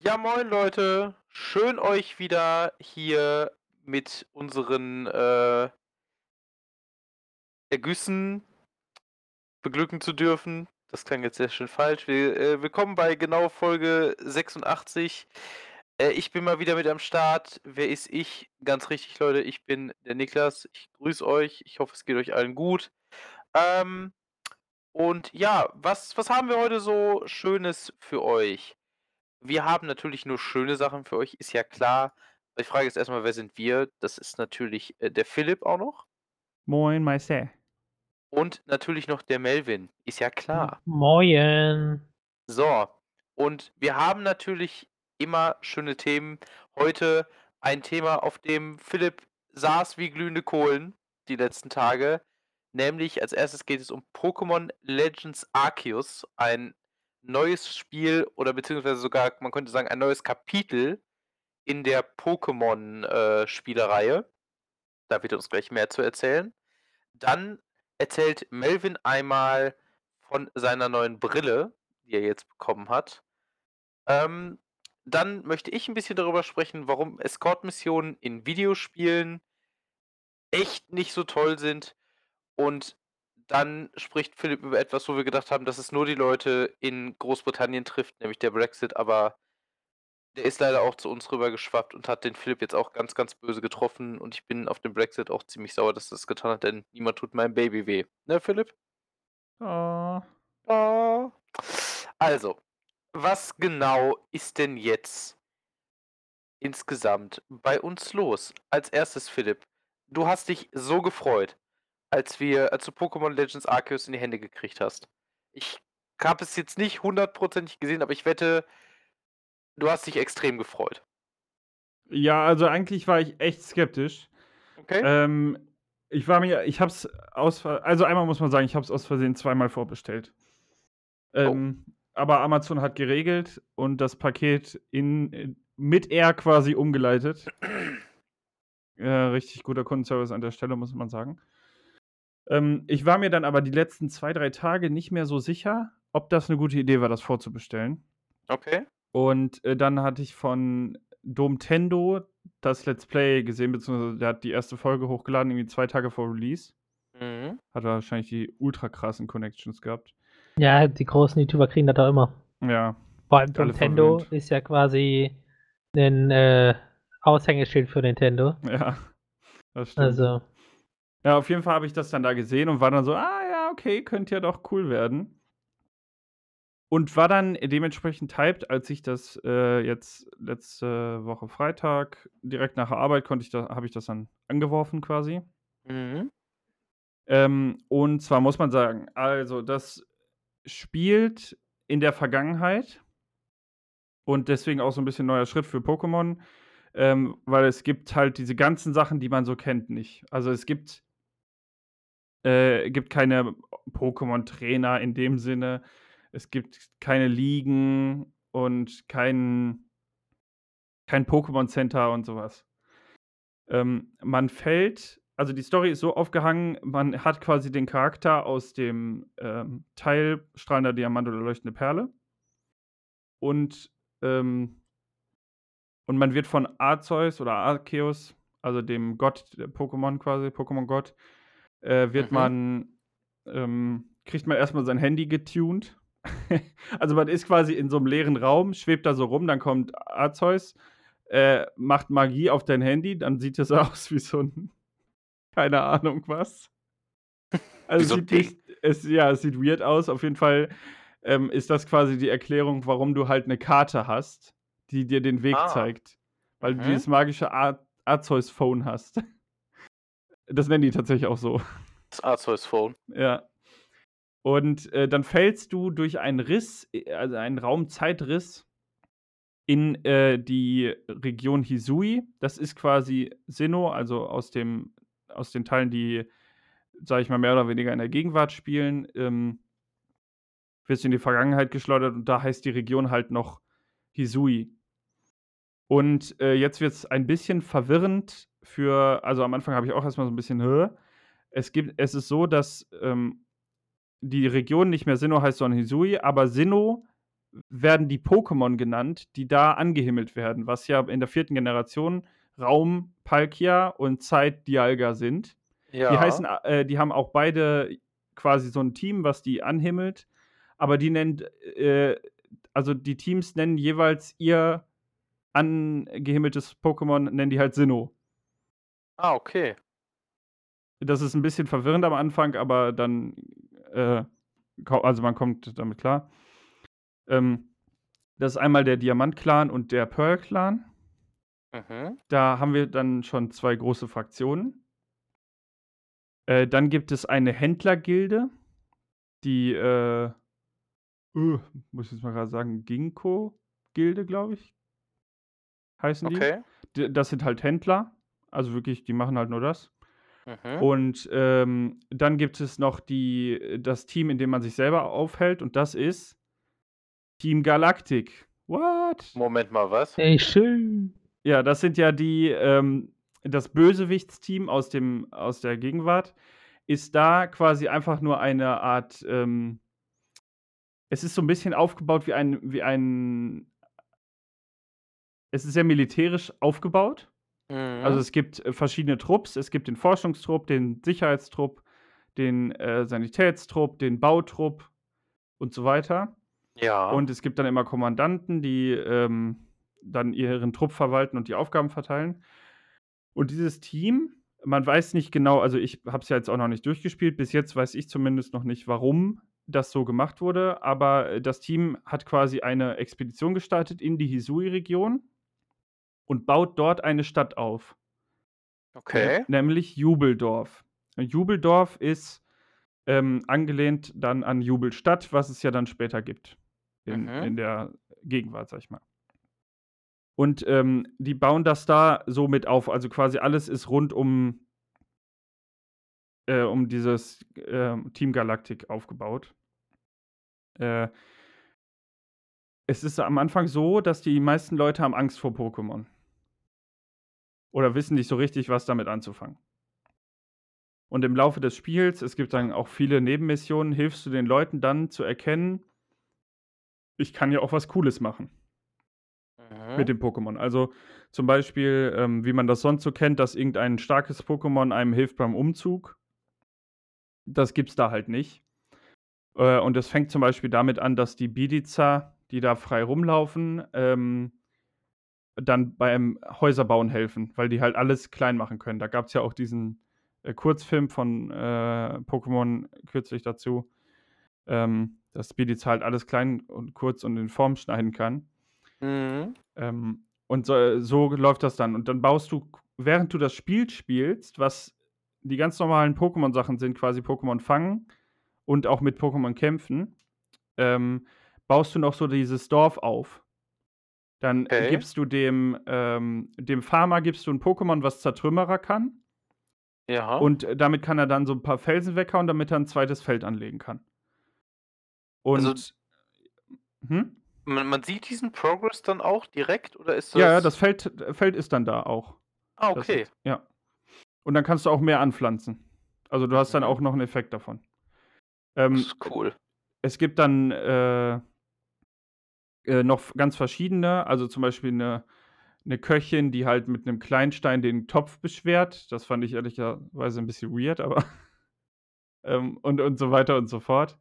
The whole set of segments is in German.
Ja, moin Leute. Schön euch wieder hier mit unseren äh, Ergüssen beglücken zu dürfen. Das klang jetzt sehr schön falsch. Wir, äh, willkommen bei genau Folge 86. Äh, ich bin mal wieder mit am Start. Wer ist ich? Ganz richtig, Leute. Ich bin der Niklas. Ich grüße euch. Ich hoffe, es geht euch allen gut. Ähm, und ja, was, was haben wir heute so Schönes für euch? Wir haben natürlich nur schöne Sachen für euch, ist ja klar. Die Frage ist erstmal, wer sind wir? Das ist natürlich äh, der Philipp auch noch. Moin, Meister. Und natürlich noch der Melvin, ist ja klar. Moin. So, und wir haben natürlich immer schöne Themen. Heute ein Thema, auf dem Philipp saß wie glühende Kohlen die letzten Tage. Nämlich als erstes geht es um Pokémon Legends Arceus, ein neues Spiel oder beziehungsweise sogar, man könnte sagen, ein neues Kapitel in der Pokémon-Spielereihe. da wird uns gleich mehr zu erzählen. Dann erzählt Melvin einmal von seiner neuen Brille, die er jetzt bekommen hat. Ähm, dann möchte ich ein bisschen darüber sprechen, warum Escort-Missionen in Videospielen echt nicht so toll sind. Und dann spricht Philipp über etwas, wo wir gedacht haben, dass es nur die Leute in Großbritannien trifft, nämlich der Brexit, aber der ist leider auch zu uns rübergeschwappt und hat den Philipp jetzt auch ganz, ganz böse getroffen und ich bin auf den Brexit auch ziemlich sauer, dass das getan hat, denn niemand tut meinem Baby weh. Ne, Philipp? Oh. Oh. Also, was genau ist denn jetzt insgesamt bei uns los? Als erstes, Philipp, du hast dich so gefreut als wir, als du Pokémon Legends Arceus in die Hände gekriegt hast. Ich habe es jetzt nicht hundertprozentig gesehen, aber ich wette, du hast dich extrem gefreut. Ja, also eigentlich war ich echt skeptisch. Okay. Ähm, ich war mir, ich hab's aus, also einmal muss man sagen, ich hab's aus Versehen zweimal vorbestellt. Ähm, oh. Aber Amazon hat geregelt und das Paket in, mit R quasi umgeleitet. äh, richtig guter Kundenservice an der Stelle, muss man sagen. Ähm, ich war mir dann aber die letzten zwei, drei Tage nicht mehr so sicher, ob das eine gute Idee war, das vorzubestellen. Okay. Und äh, dann hatte ich von Domtendo das Let's Play gesehen, beziehungsweise der hat die erste Folge hochgeladen, irgendwie zwei Tage vor Release. Mhm. Hat wahrscheinlich die ultra krassen Connections gehabt. Ja, die großen YouTuber kriegen das doch immer. Ja. Vor allem Nintendo ist ja quasi ein äh, Aushängeschild für Nintendo. Ja, das stimmt. Also. Ja, auf jeden Fall habe ich das dann da gesehen und war dann so, ah ja, okay, könnte ja doch cool werden. Und war dann dementsprechend hyped, als ich das äh, jetzt letzte Woche Freitag direkt nach der Arbeit konnte ich da, habe ich das dann angeworfen quasi. Mhm. Ähm, und zwar muss man sagen, also das spielt in der Vergangenheit und deswegen auch so ein bisschen neuer Schritt für Pokémon, ähm, weil es gibt halt diese ganzen Sachen, die man so kennt, nicht. Also es gibt äh, gibt keine Pokémon-Trainer in dem Sinne. Es gibt keine Ligen und kein kein Pokémon-Center und sowas. Ähm, man fällt also die Story ist so aufgehangen, man hat quasi den Charakter aus dem, ähm, Teil Strahlender Diamant oder Leuchtende Perle. Und, ähm und man wird von Arceus oder Arceus, also dem Gott Pokémon quasi, Pokémon-Gott, äh, wird mhm. man, ähm, kriegt man erstmal sein Handy getuned. also man ist quasi in so einem leeren Raum, schwebt da so rum, dann kommt Arzeus, äh, macht Magie auf dein Handy, dann sieht es aus wie so ein, keine Ahnung was. Also so sieht es, ja, es sieht weird aus. Auf jeden Fall ähm, ist das quasi die Erklärung, warum du halt eine Karte hast, die dir den Weg ah. zeigt. Weil mhm. du dieses magische Ar Arceus-Phone hast. Das nennen die tatsächlich auch so. Das Arceus Phone. Ja. Und äh, dann fällst du durch einen Riss, äh, also einen Raumzeitriss, in äh, die Region Hisui. Das ist quasi Sinnoh, also aus, dem, aus den Teilen, die, sage ich mal, mehr oder weniger in der Gegenwart spielen, ähm, wirst du in die Vergangenheit geschleudert und da heißt die Region halt noch Hisui. Und äh, jetzt wird es ein bisschen verwirrend für, also am Anfang habe ich auch erstmal so ein bisschen, Hö? es gibt, es ist so, dass ähm, die Region nicht mehr Sinnoh heißt, sondern Hisui, aber Sinnoh werden die Pokémon genannt, die da angehimmelt werden, was ja in der vierten Generation Raum Palkia und Zeit Dialga sind. Ja. Die heißen, äh, die haben auch beide quasi so ein Team, was die anhimmelt, aber die nennt, äh, also die Teams nennen jeweils ihr angehimmeltes Pokémon, nennen die halt Sinnoh. Ah, okay. Das ist ein bisschen verwirrend am Anfang, aber dann, äh, also man kommt damit klar. Ähm, das ist einmal der Diamant-Clan und der Pearl-Clan. Mhm. Da haben wir dann schon zwei große Fraktionen. Äh, dann gibt es eine Händlergilde, die, äh, uh, muss ich jetzt mal gerade sagen, Ginkgo-Gilde, glaube ich, heißen okay. die. Das sind halt Händler, also wirklich, die machen halt nur das. Mhm. Und ähm, dann gibt es noch die, das Team, in dem man sich selber aufhält, und das ist Team Galactic. What? Moment mal, was? Ey, schön. Ja, das sind ja die, ähm, das Bösewichtsteam aus, dem, aus der Gegenwart ist da quasi einfach nur eine Art, ähm, es ist so ein bisschen aufgebaut wie ein, wie ein, es ist sehr militärisch aufgebaut. Also, mhm. Also es gibt äh, verschiedene Trupps. Es gibt den Forschungstrupp, den Sicherheitstrupp, den äh, Sanitätstrupp, den Bautrupp und so weiter. Ja. Und es gibt dann immer Kommandanten, die ähm, dann ihren Trupp verwalten und die Aufgaben verteilen. Und dieses Team, man weiß nicht genau, also ich habe es ja jetzt auch noch nicht durchgespielt, bis jetzt weiß ich zumindest noch nicht, warum das so gemacht wurde, aber äh, das Team hat quasi eine Expedition gestartet in die Hisui-Region und baut dort eine Stadt auf. Okay. Nämlich Jubeldorf. Jubeldorf ist ähm, angelehnt dann an Jubelstadt, was es ja dann später gibt. In, mhm. in der Gegenwart, sag ich mal. Und ähm, die bauen das da so mit auf. Also quasi alles ist rund um, äh, um dieses äh, Team Galactic aufgebaut. Äh, es ist am Anfang so, dass die meisten Leute haben Angst vor Pokémon. Oder wissen nicht so richtig, was damit anzufangen. Und im Laufe des Spiels, es gibt dann auch viele Nebenmissionen, hilfst du den Leuten dann zu erkennen, ich kann ja auch was Cooles machen. Mhm. Mit dem Pokémon. Also zum Beispiel, ähm, wie man das sonst so kennt, dass irgendein starkes Pokémon einem hilft beim Umzug. Das gibt's da halt nicht. Äh, und es fängt zum Beispiel damit an, dass die Bidiza, die da frei rumlaufen, ähm, dann beim Häuserbauen helfen, weil die halt alles klein machen können. Da gab es ja auch diesen äh, Kurzfilm von äh, Pokémon kürzlich dazu, ähm, dass Speedy halt alles klein und kurz und in Form schneiden kann. Mhm. Ähm, und so, so, läuft das dann. Und dann baust du, während du das Spiel spielst, was die ganz normalen Pokémon-Sachen sind, quasi Pokémon fangen und auch mit Pokémon kämpfen, ähm, baust du noch so dieses Dorf auf. Dann okay. gibst du dem, ähm, dem Farmer gibst du ein Pokémon, was Zertrümmerer kann. Ja. Und damit kann er dann so ein paar Felsen weghauen, damit er ein zweites Feld anlegen kann. Und also, hm? man, man, sieht diesen Progress dann auch direkt oder ist das. Ja, ja, das Feld, Feld ist dann da auch. Ah, okay. Ist, ja. Und dann kannst du auch mehr anpflanzen. Also du hast dann mhm. auch noch einen Effekt davon. Ähm, das ist cool. Es gibt dann äh, äh, noch ganz verschiedene. Also zum Beispiel eine, eine Köchin, die halt mit einem Kleinstein den Topf beschwert. Das fand ich ehrlicherweise ein bisschen weird, aber. ähm, und, und so weiter und so fort.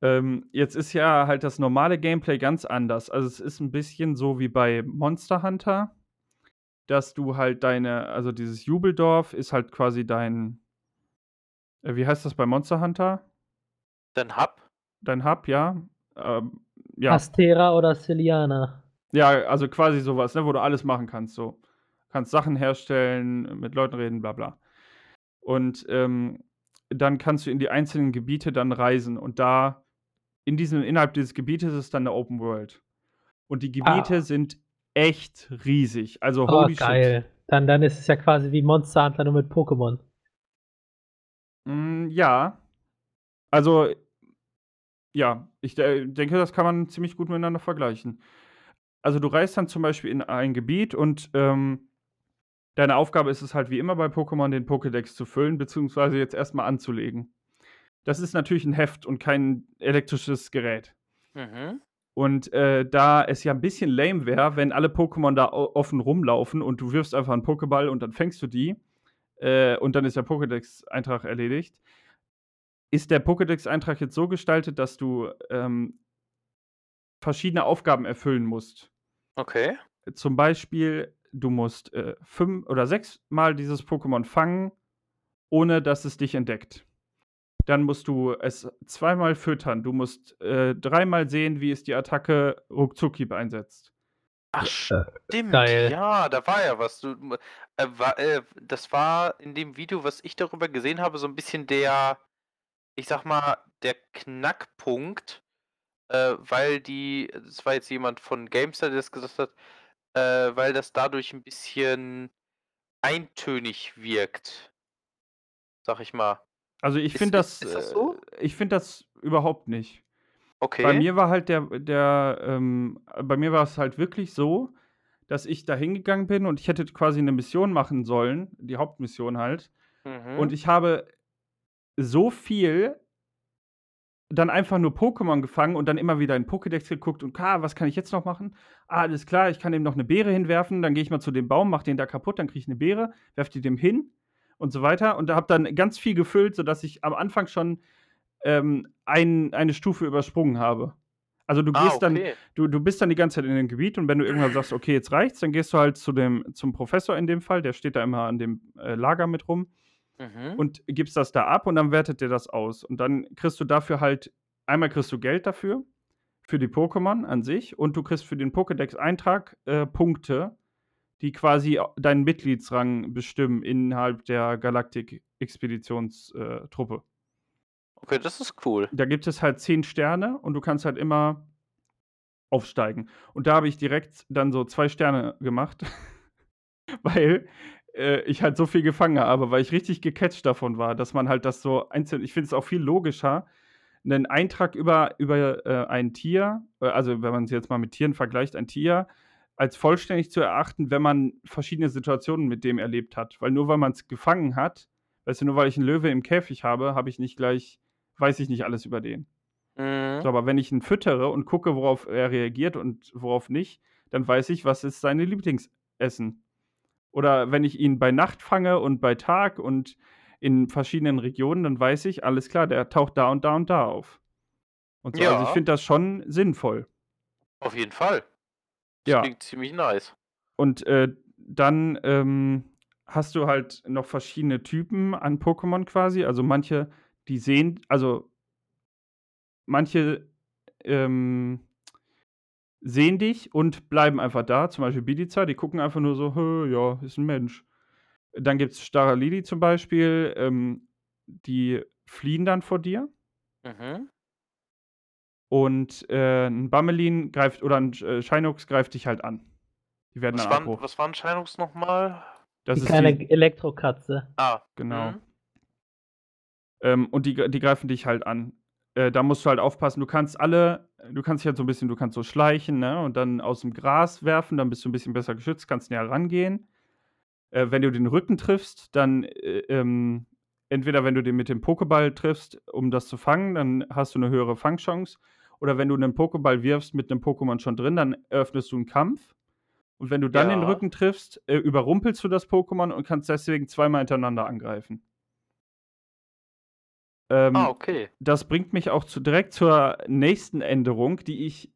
Ähm, jetzt ist ja halt das normale Gameplay ganz anders. Also es ist ein bisschen so wie bei Monster Hunter, dass du halt deine, also dieses Jubeldorf ist halt quasi dein, äh, wie heißt das bei Monster Hunter? Dein Hub? Dein Hub, ja. Ähm, ja. Astera oder Celiana. Ja, also quasi sowas, ne, wo du alles machen kannst. So. Kannst Sachen herstellen, mit Leuten reden, bla bla. Und ähm, dann kannst du in die einzelnen Gebiete dann reisen und da in diesem, innerhalb dieses Gebietes ist dann eine Open World. Und die Gebiete ah. sind echt riesig. Also oh, holy geil. Shit. Dann, dann ist es ja quasi wie Monster Hunter nur mit Pokémon. Mm, ja. Also ja, ich denke, das kann man ziemlich gut miteinander vergleichen. Also, du reist dann zum Beispiel in ein Gebiet und, ähm, deine Aufgabe ist es halt wie immer bei Pokémon, den Pokédex zu füllen, beziehungsweise jetzt erstmal anzulegen. Das ist natürlich ein Heft und kein elektrisches Gerät. Mhm. Und äh, da es ja ein bisschen lame wäre, wenn alle Pokémon da offen rumlaufen und du wirfst einfach einen Pokéball und dann fängst du die äh, und dann ist der Pokédex-Eintrag erledigt, ist der Pokédex-Eintrag jetzt so gestaltet, dass du ähm, verschiedene Aufgaben erfüllen musst. Okay. Zum Beispiel, du musst äh, fünf oder sechs Mal dieses Pokémon fangen, ohne dass es dich entdeckt. Dann musst du es zweimal füttern. Du musst äh, dreimal sehen, wie es die Attacke Ruckzucki einsetzt. Ach, äh, stimmt. Geil. Ja, da war ja was. Du, äh, war, äh, das war in dem Video, was ich darüber gesehen habe, so ein bisschen der, ich sag mal, der Knackpunkt, äh, weil die, das war jetzt jemand von Gamestar, der das gesagt hat, äh, weil das dadurch ein bisschen eintönig wirkt. Sag ich mal. Also ich finde das, ist das so? Äh, ich finde das überhaupt nicht. Okay. Bei mir war halt der, der, ähm, bei mir war es halt wirklich so, dass ich da hingegangen bin und ich hätte quasi eine Mission machen sollen, die Hauptmission halt. Mhm. Und ich habe so viel dann einfach nur Pokémon gefangen und dann immer wieder in Pokédex geguckt und, ah, was kann ich jetzt noch machen? Ah, alles klar, ich kann ihm noch eine Beere hinwerfen, dann gehe ich mal zu dem Baum, mach den da kaputt, dann kriege ich eine Beere, werfe die dem hin und so weiter. Und da habe dann ganz viel gefüllt, sodass ich am Anfang schon ähm, ein, eine Stufe übersprungen habe. Also du ah, gehst okay. dann, du, du bist dann die ganze Zeit in dem Gebiet und wenn du irgendwann sagst, okay, jetzt reicht's, dann gehst du halt zu dem, zum Professor in dem Fall, der steht da immer an dem äh, Lager mit rum mhm. und gibst das da ab und dann wertet dir das aus. Und dann kriegst du dafür halt, einmal kriegst du Geld dafür, für die Pokémon an sich und du kriegst für den Pokédex-Eintrag äh, Punkte, die quasi deinen Mitgliedsrang bestimmen innerhalb der Galaktik-Expeditionstruppe. Okay, das ist cool. Da gibt es halt zehn Sterne und du kannst halt immer aufsteigen. Und da habe ich direkt dann so zwei Sterne gemacht, weil äh, ich halt so viel gefangen habe, weil ich richtig gecatcht davon war, dass man halt das so einzeln. Ich finde es auch viel logischer, einen Eintrag über, über äh, ein Tier, äh, also wenn man es jetzt mal mit Tieren vergleicht, ein Tier als vollständig zu erachten, wenn man verschiedene Situationen mit dem erlebt hat. Weil nur weil man es gefangen hat, weißt du, nur weil ich einen Löwe im Käfig habe, habe ich nicht gleich, weiß ich nicht alles über den. Mhm. So, aber wenn ich ihn füttere und gucke, worauf er reagiert und worauf nicht, dann weiß ich, was ist seine Lieblingsessen. Oder wenn ich ihn bei Nacht fange und bei Tag und in verschiedenen Regionen, dann weiß ich, alles klar, der taucht da und da und da auf. Und so, ja. also ich finde das schon sinnvoll. Auf jeden Fall. Das ja. klingt ziemlich nice. Und äh, dann ähm, hast du halt noch verschiedene Typen an Pokémon quasi. Also manche, die sehen, also manche ähm, sehen dich und bleiben einfach da. Zum Beispiel Bidiza, die gucken einfach nur so, ja, ist ein Mensch. Dann gibt es Staralili zum Beispiel, ähm, die fliehen dann vor dir. Mhm. Und äh, ein Bammelin greift, oder ein äh, Shinox greift dich halt an. Die werden was dann waren, Was waren Shinox nochmal? Das die ist kleine die, Elektrokatze. Ah. Genau. Mhm. Ähm, und die, die greifen dich halt an. Äh, da musst du halt aufpassen, du kannst alle, du kannst dich halt so ein bisschen, du kannst so schleichen, ne? Und dann aus dem Gras werfen, dann bist du ein bisschen besser geschützt, kannst näher rangehen. Äh, wenn du den Rücken triffst, dann äh, ähm, entweder wenn du den mit dem Pokéball triffst, um das zu fangen, dann hast du eine höhere Fangchance. Oder wenn du einen Pokéball wirfst mit einem Pokémon schon drin, dann eröffnest du einen Kampf. Und wenn du dann ja. den Rücken triffst, äh, überrumpelst du das Pokémon und kannst deswegen zweimal hintereinander angreifen. Ähm, ah, okay. Das bringt mich auch zu, direkt zur nächsten Änderung, die ich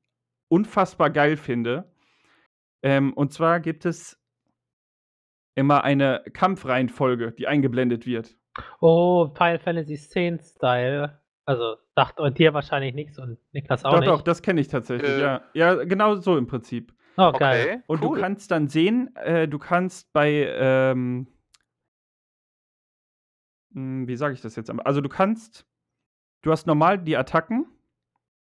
unfassbar geil finde. Ähm, und zwar gibt es immer eine Kampfreihenfolge, die eingeblendet wird. Oh, Final Fantasy 10 Style. Also sagt dir wahrscheinlich nichts und Niklas auch doch, nicht. Doch, doch, das kenne ich tatsächlich, äh. ja. Ja, genau so im Prinzip. Oh, geil. Okay, und cool. du kannst dann sehen, äh, du kannst bei, ähm, hm, wie sage ich das jetzt? Also du kannst, du hast normal die Attacken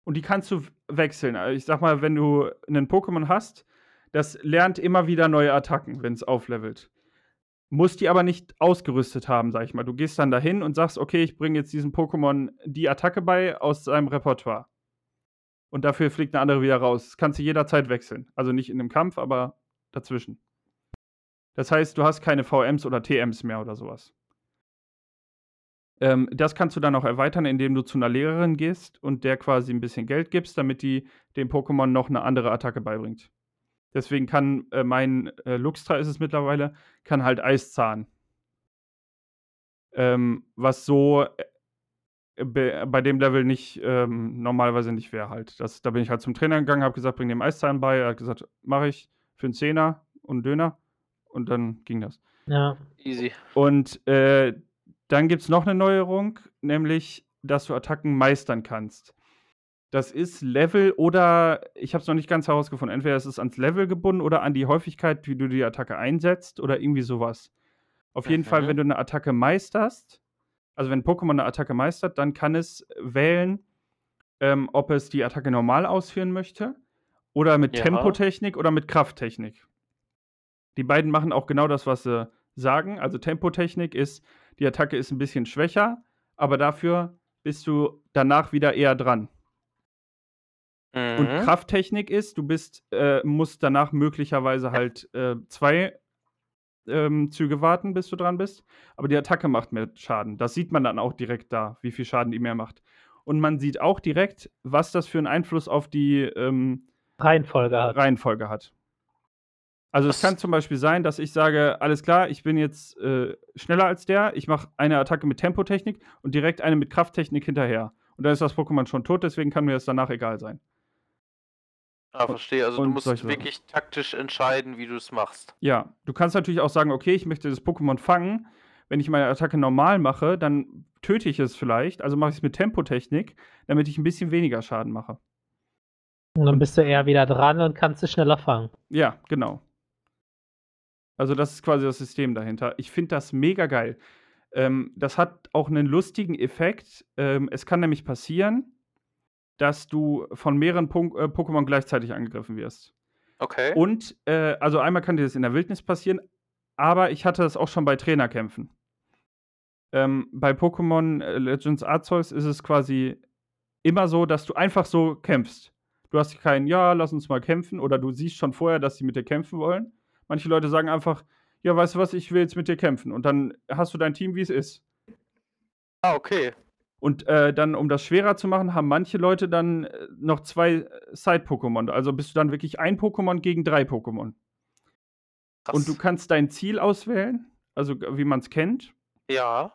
und die kannst du wechseln. Also ich sag mal, wenn du einen Pokémon hast, das lernt immer wieder neue Attacken, wenn es auflevelt musst die aber nicht ausgerüstet haben, sag ich mal. Du gehst dann dahin und sagst, okay, ich bringe jetzt diesem Pokémon die Attacke bei aus seinem Repertoire. Und dafür fliegt eine andere wieder raus. Das kannst du jederzeit wechseln. Also nicht in einem Kampf, aber dazwischen. Das heißt, du hast keine VMs oder TMs mehr oder sowas. Ähm, das kannst du dann auch erweitern, indem du zu einer Lehrerin gehst und der quasi ein bisschen Geld gibst, damit die dem Pokémon noch eine andere Attacke beibringt. Deswegen kann äh, mein äh, Luxtra ist es mittlerweile, kann halt Eiszahn. Ähm, was so äh, bei dem Level nicht ähm, normalerweise nicht wäre halt. Das, da bin ich halt zum Trainer gegangen, habe gesagt, bring dem Eiszahn bei. Er hat gesagt, mache ich für einen Zehner und einen Döner. Und dann ging das. Ja. Easy. Und äh, dann gibt es noch eine Neuerung, nämlich, dass du Attacken meistern kannst. Das ist Level oder ich habe es noch nicht ganz herausgefunden. Entweder ist es ans Level gebunden oder an die Häufigkeit, wie du die Attacke einsetzt oder irgendwie sowas. Auf jeden mhm. Fall, wenn du eine Attacke meisterst, also wenn Pokémon eine Attacke meistert, dann kann es wählen, ähm, ob es die Attacke normal ausführen möchte oder mit ja. Tempotechnik oder mit Krafttechnik. Die beiden machen auch genau das, was sie sagen. Also Tempotechnik ist, die Attacke ist ein bisschen schwächer, aber dafür bist du danach wieder eher dran. Mhm. Und Krafttechnik ist, du bist, äh, musst danach möglicherweise halt äh, zwei ähm, Züge warten, bis du dran bist. Aber die Attacke macht mehr Schaden. Das sieht man dann auch direkt da, wie viel Schaden die mehr macht. Und man sieht auch direkt, was das für einen Einfluss auf die ähm, Reihenfolge hat. Reihenfolge hat. Also es kann zum Beispiel sein, dass ich sage, alles klar, ich bin jetzt äh, schneller als der, ich mache eine Attacke mit Tempotechnik und direkt eine mit Krafttechnik hinterher. Und dann ist das Pokémon schon tot, deswegen kann mir das danach egal sein. Ah, verstehe. Also du musst wirklich taktisch entscheiden, wie du es machst. Ja, du kannst natürlich auch sagen, okay, ich möchte das Pokémon fangen. Wenn ich meine Attacke normal mache, dann töte ich es vielleicht. Also mache ich es mit Tempotechnik, damit ich ein bisschen weniger Schaden mache. Und dann bist du eher wieder dran und kannst es schneller fangen. Ja, genau. Also das ist quasi das System dahinter. Ich finde das mega geil. Ähm, das hat auch einen lustigen Effekt. Ähm, es kann nämlich passieren, dass du von mehreren Punk äh, Pokémon gleichzeitig angegriffen wirst. Okay. Und, äh, also einmal kann dir das in der Wildnis passieren, aber ich hatte das auch schon bei Trainerkämpfen. Ähm, bei Pokémon äh, Legends Arceus ist es quasi immer so, dass du einfach so kämpfst. Du hast keinen, ja, lass uns mal kämpfen, oder du siehst schon vorher, dass sie mit dir kämpfen wollen. Manche Leute sagen einfach, ja, weißt du was, ich will jetzt mit dir kämpfen. Und dann hast du dein Team, wie es ist. Ah, okay. Und äh, dann, um das schwerer zu machen, haben manche Leute dann äh, noch zwei Side-Pokémon. Also bist du dann wirklich ein Pokémon gegen drei Pokémon. Und du kannst dein Ziel auswählen, also wie man es kennt. Ja.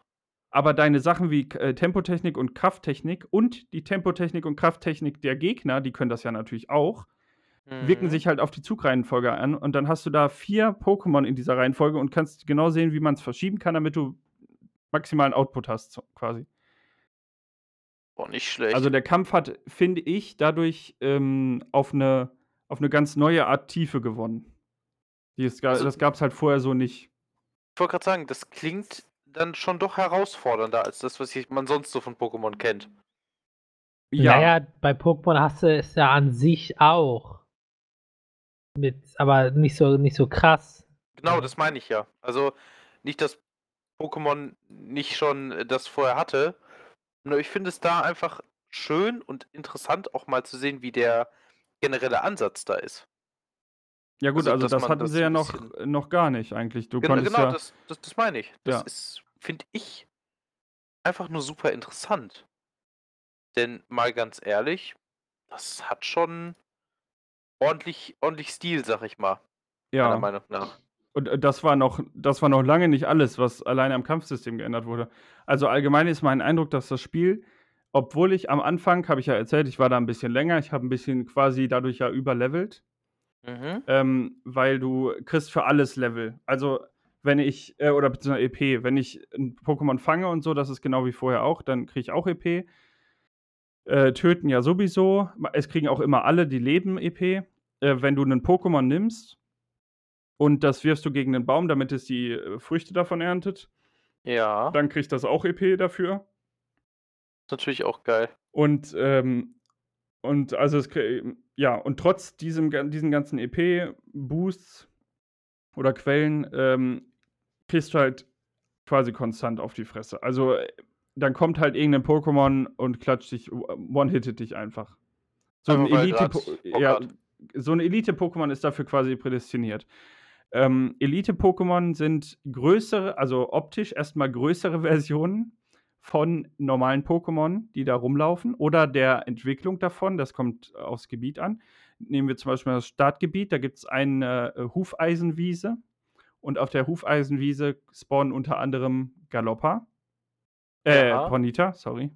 Aber deine Sachen wie äh, Tempotechnik und Krafttechnik und die Tempotechnik und Krafttechnik der Gegner, die können das ja natürlich auch, mhm. wirken sich halt auf die Zugreihenfolge an. Und dann hast du da vier Pokémon in dieser Reihenfolge und kannst genau sehen, wie man es verschieben kann, damit du maximalen Output hast, quasi. Boah, nicht schlecht. Also der Kampf hat, finde ich, dadurch ähm, auf eine auf eine ganz neue Art Tiefe gewonnen. Die ist, also, das gab es halt vorher so nicht. Ich wollte gerade sagen, das klingt dann schon doch herausfordernder als das, was man sonst so von Pokémon kennt. Ja. Naja, bei Pokémon hast du es ja an sich auch. Mit, aber nicht so, nicht so krass. Genau, das meine ich ja. Also nicht, dass Pokémon nicht schon das vorher hatte, ich finde es da einfach schön und interessant, auch mal zu sehen, wie der generelle Ansatz da ist. Ja gut, also, also das hatten das sie ja noch, noch gar nicht eigentlich. Du genau, genau ja das, das, das meine ich. Das ja. ist, finde ich, einfach nur super interessant. Denn mal ganz ehrlich, das hat schon ordentlich, ordentlich Stil, sag ich mal. Ja. Meiner Meinung nach. Und äh, das war noch, das war noch lange nicht alles, was alleine am Kampfsystem geändert wurde. Also allgemein ist mein Eindruck, dass das Spiel, obwohl ich am Anfang, habe ich ja erzählt, ich war da ein bisschen länger, ich habe ein bisschen quasi dadurch ja überlevelt. Mhm. Ähm, weil du kriegst für alles Level. Also wenn ich, äh, oder beziehungsweise EP, wenn ich ein Pokémon fange und so, das ist genau wie vorher auch, dann kriege ich auch EP. Äh, töten ja sowieso. Es kriegen auch immer alle, die leben EP. Äh, wenn du einen Pokémon nimmst und das wirfst du gegen den Baum, damit es die äh, Früchte davon erntet. Ja. Dann kriegst du das auch EP dafür. Ist natürlich auch geil. Und, ähm, und also es, ja, und trotz diesem, diesen ganzen EP-Boosts oder Quellen ähm, kriegst du halt quasi konstant auf die Fresse. Also dann kommt halt irgendein Pokémon und klatscht dich, one-hittet dich einfach. So ein Elite, ja, so ein Elite-Pokémon ist dafür quasi prädestiniert. Ähm, Elite-Pokémon sind größere, also optisch erstmal größere Versionen von normalen Pokémon, die da rumlaufen, oder der Entwicklung davon. Das kommt aufs Gebiet an. Nehmen wir zum Beispiel das Startgebiet, da gibt es eine äh, Hufeisenwiese. Und auf der Hufeisenwiese spawnen unter anderem Galoppa. Äh, ja. Ponita, sorry.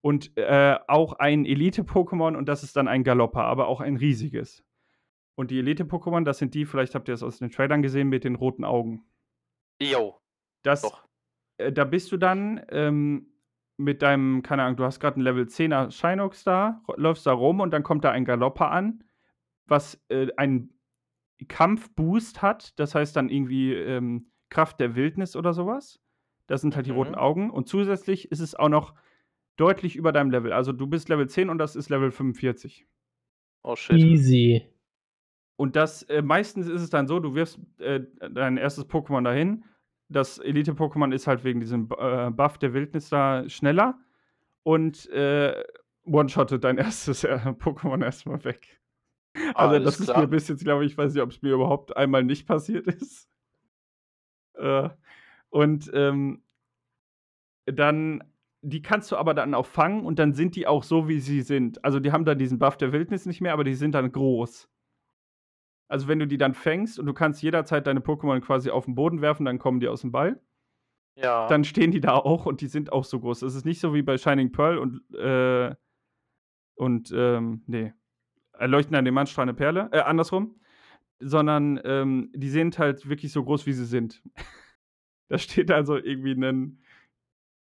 Und äh, auch ein Elite-Pokémon und das ist dann ein Galoppa, aber auch ein riesiges. Und die Elite-Pokémon, das sind die, vielleicht habt ihr es aus den Trailern gesehen, mit den roten Augen. Jo. Das, Doch. Äh, da bist du dann ähm, mit deinem, keine Ahnung, du hast gerade einen Level 10er Shinox da, läufst da rum und dann kommt da ein Galoppa an, was äh, einen Kampfboost hat. Das heißt dann irgendwie ähm, Kraft der Wildnis oder sowas. Das sind halt die roten mhm. Augen. Und zusätzlich ist es auch noch deutlich über deinem Level. Also du bist Level 10 und das ist Level 45. Oh shit. Easy. Und das äh, meistens ist es dann so, du wirfst äh, dein erstes Pokémon dahin. Das Elite-Pokémon ist halt wegen diesem äh, Buff der Wildnis da schneller und äh, one-shottet dein erstes äh, Pokémon erstmal weg. Also, Alles das ist klar. mir bis jetzt, glaube ich, ich weiß nicht, ob es mir überhaupt einmal nicht passiert ist. Äh, und ähm, dann die kannst du aber dann auch fangen und dann sind die auch so, wie sie sind. Also die haben dann diesen Buff der Wildnis nicht mehr, aber die sind dann groß. Also wenn du die dann fängst und du kannst jederzeit deine Pokémon quasi auf den Boden werfen, dann kommen die aus dem Ball. Ja. Dann stehen die da auch und die sind auch so groß. Es ist nicht so wie bei Shining Pearl und, äh, und, ähm, nee. Erleuchten an dem Mann eine Perle, äh, andersrum. Sondern, ähm, die sind halt wirklich so groß, wie sie sind. da steht also irgendwie ein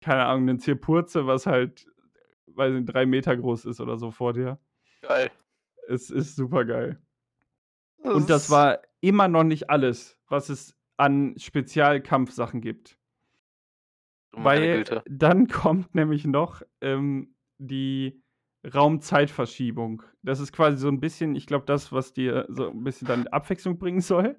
keine Ahnung, einen Zierpurze, was halt, weiß nicht, drei Meter groß ist oder so vor dir. Geil. Es ist super geil. Das Und das war immer noch nicht alles, was es an Spezialkampfsachen gibt. Weil Güte. dann kommt nämlich noch ähm, die Raumzeitverschiebung. Das ist quasi so ein bisschen, ich glaube, das, was dir so ein bisschen dann Abwechslung bringen soll.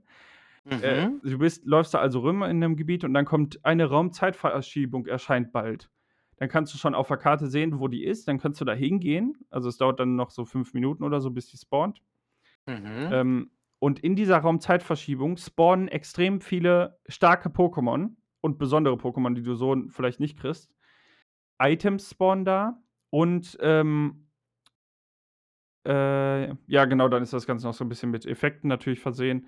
Äh, mhm. Äh, du bist, läufst da also rum in einem Gebiet und dann kommt eine Raumzeitverschiebung, erscheint bald. Dann kannst du schon auf der Karte sehen, wo die ist. Dann kannst du da hingehen. Also es dauert dann noch so fünf Minuten oder so, bis die spawnt. Mhm. Ähm, und in dieser Raumzeitverschiebung spawnen extrem viele starke Pokémon und besondere Pokémon, die du so vielleicht nicht kriegst. Items spawnen da und ähm, äh, ja, genau, dann ist das Ganze noch so ein bisschen mit Effekten natürlich versehen.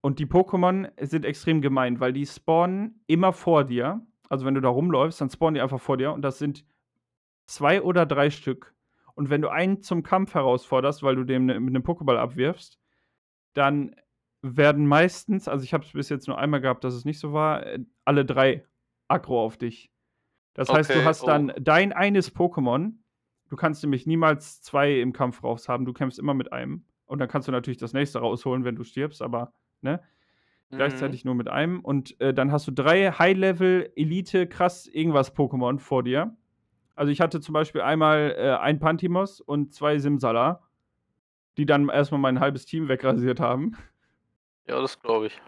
Und die Pokémon sind extrem gemein, weil die spawnen immer vor dir. Also wenn du da rumläufst, dann spawnen die einfach vor dir und das sind zwei oder drei Stück. Und wenn du einen zum Kampf herausforderst, weil du dem ne, mit einem Pokéball abwirfst, dann werden meistens, also ich habe es bis jetzt nur einmal gehabt, dass es nicht so war, äh, alle drei aggro auf dich. Das okay, heißt, du hast oh. dann dein eines Pokémon. Du kannst nämlich niemals zwei im Kampf raus haben. Du kämpfst immer mit einem. Und dann kannst du natürlich das nächste rausholen, wenn du stirbst, aber ne? Mhm. Gleichzeitig nur mit einem. Und äh, dann hast du drei High-Level, Elite, krass irgendwas Pokémon vor dir. Also ich hatte zum Beispiel einmal äh, ein Pantimos und zwei Simsala, die dann erstmal mein halbes Team wegrasiert haben. Ja, das glaube ich.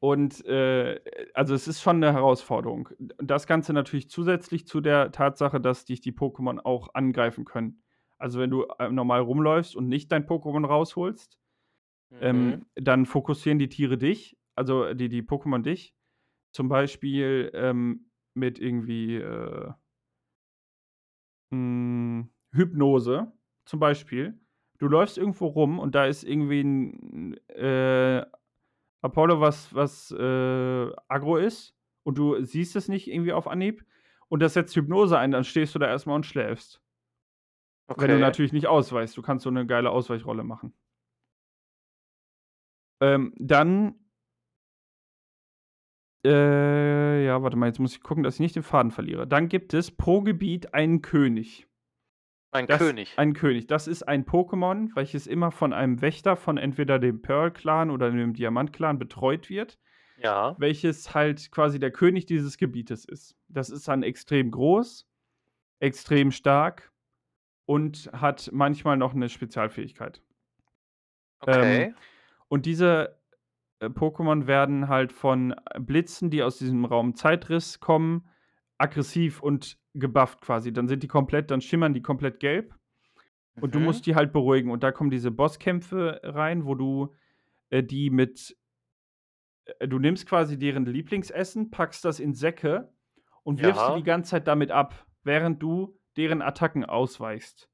Und äh, also es ist schon eine Herausforderung. Das Ganze natürlich zusätzlich zu der Tatsache, dass dich die Pokémon auch angreifen können. Also wenn du äh, normal rumläufst und nicht dein Pokémon rausholst, ähm, mhm. dann fokussieren die Tiere dich, also die, die Pokémon dich. Zum Beispiel ähm, mit irgendwie äh, mh, hm, Hypnose, zum Beispiel. Du läufst irgendwo rum und da ist irgendwie ein äh, Apollo, was, was äh, Agro ist und du siehst es nicht irgendwie auf Anhieb und das setzt Hypnose ein, dann stehst du da erstmal und schläfst. Okay. Wenn du natürlich nicht ausweichst. Du kannst so eine geile Ausweichrolle machen. Ähm, dann. Äh, ja, warte mal, jetzt muss ich gucken, dass ich nicht den Faden verliere. Dann gibt es pro Gebiet einen König. Ein das, König. Ein König. Das ist ein Pokémon, welches immer von einem Wächter von entweder dem Pearl-Clan oder dem Diamant-Clan betreut wird. Ja. Welches halt quasi der König dieses Gebietes ist. Das ist dann extrem groß, extrem stark und hat manchmal noch eine Spezialfähigkeit. Okay. Ähm, und diese äh, Pokémon werden halt von Blitzen, die aus diesem Raum Zeitriss kommen, aggressiv und gebufft quasi. Dann sind die komplett, dann schimmern die komplett gelb. Und mhm. du musst die halt beruhigen. Und da kommen diese Bosskämpfe rein, wo du äh, die mit. Äh, du nimmst quasi deren Lieblingsessen, packst das in Säcke und wirfst die die ganze Zeit damit ab, während du deren Attacken ausweichst.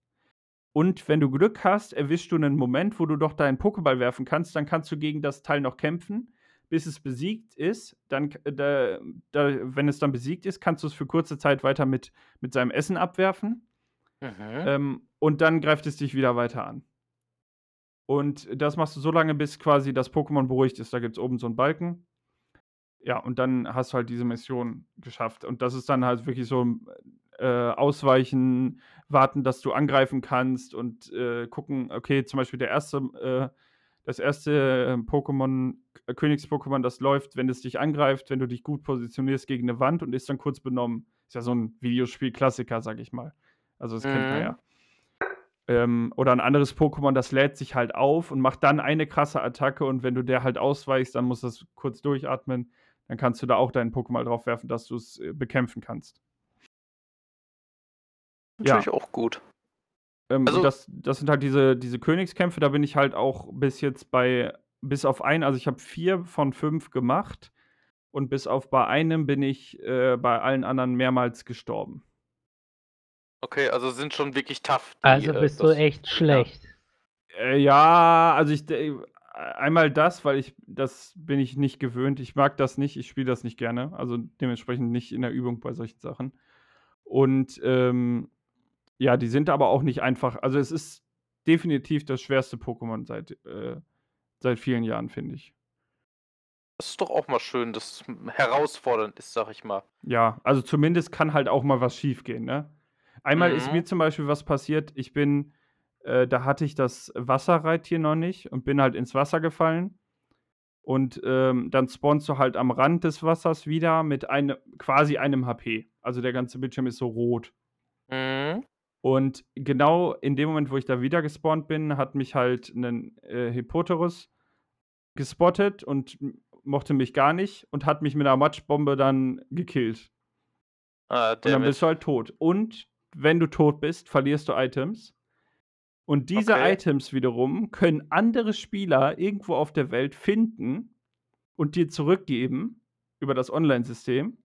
Und wenn du Glück hast, erwischst du einen Moment, wo du doch deinen Pokéball werfen kannst, dann kannst du gegen das Teil noch kämpfen, bis es besiegt ist. Dann, da, da, wenn es dann besiegt ist, kannst du es für kurze Zeit weiter mit, mit seinem Essen abwerfen. Mhm. Ähm, und dann greift es dich wieder weiter an. Und das machst du so lange, bis quasi das Pokémon beruhigt ist. Da gibt es oben so einen Balken. Ja, und dann hast du halt diese Mission geschafft. Und das ist dann halt wirklich so äh, ausweichen, warten, dass du angreifen kannst und äh, gucken, okay, zum Beispiel der erste, äh, das erste ähm, Pokémon, äh, Königs-Pokémon, das läuft, wenn es dich angreift, wenn du dich gut positionierst gegen eine Wand und ist dann kurz benommen. Ist ja so ein Videospiel-Klassiker, sag ich mal. Also das mhm. kennt man mhm. ja. Ähm, oder ein anderes Pokémon, das lädt sich halt auf und macht dann eine krasse Attacke und wenn du der halt ausweichst, dann musst du das kurz durchatmen. Dann kannst du da auch deinen Pokémon drauf werfen, dass du es äh, bekämpfen kannst. Natürlich ja. auch gut. Ähm, also, das, das sind halt diese, diese Königskämpfe, da bin ich halt auch bis jetzt bei, bis auf einen, also ich habe vier von fünf gemacht und bis auf bei einem bin ich äh, bei allen anderen mehrmals gestorben. Okay, also sind schon wirklich tough. Die, also äh, bist äh, du echt schlecht. Äh, ja, also ich einmal das, weil ich das bin ich nicht gewöhnt. Ich mag das nicht, ich spiele das nicht gerne. Also dementsprechend nicht in der Übung bei solchen Sachen. Und ähm, ja, die sind aber auch nicht einfach. Also es ist definitiv das schwerste Pokémon seit, äh, seit vielen Jahren, finde ich. Das ist doch auch mal schön, dass es herausfordernd ist, sag ich mal. Ja, also zumindest kann halt auch mal was schiefgehen, ne? Einmal mhm. ist mir zum Beispiel was passiert, ich bin, äh, da hatte ich das Wasserreittier noch nicht und bin halt ins Wasser gefallen. Und ähm, dann spawnst du halt am Rand des Wassers wieder mit einem, quasi einem HP. Also der ganze Bildschirm ist so rot. Mhm. Und genau in dem Moment, wo ich da wieder gespawnt bin, hat mich halt ein äh, Hippoterus gespottet und mochte mich gar nicht und hat mich mit einer Matschbombe dann gekillt. Ah, und dann bist du halt tot. Und wenn du tot bist, verlierst du Items. Und diese okay. Items wiederum können andere Spieler irgendwo auf der Welt finden und dir zurückgeben über das Online-System.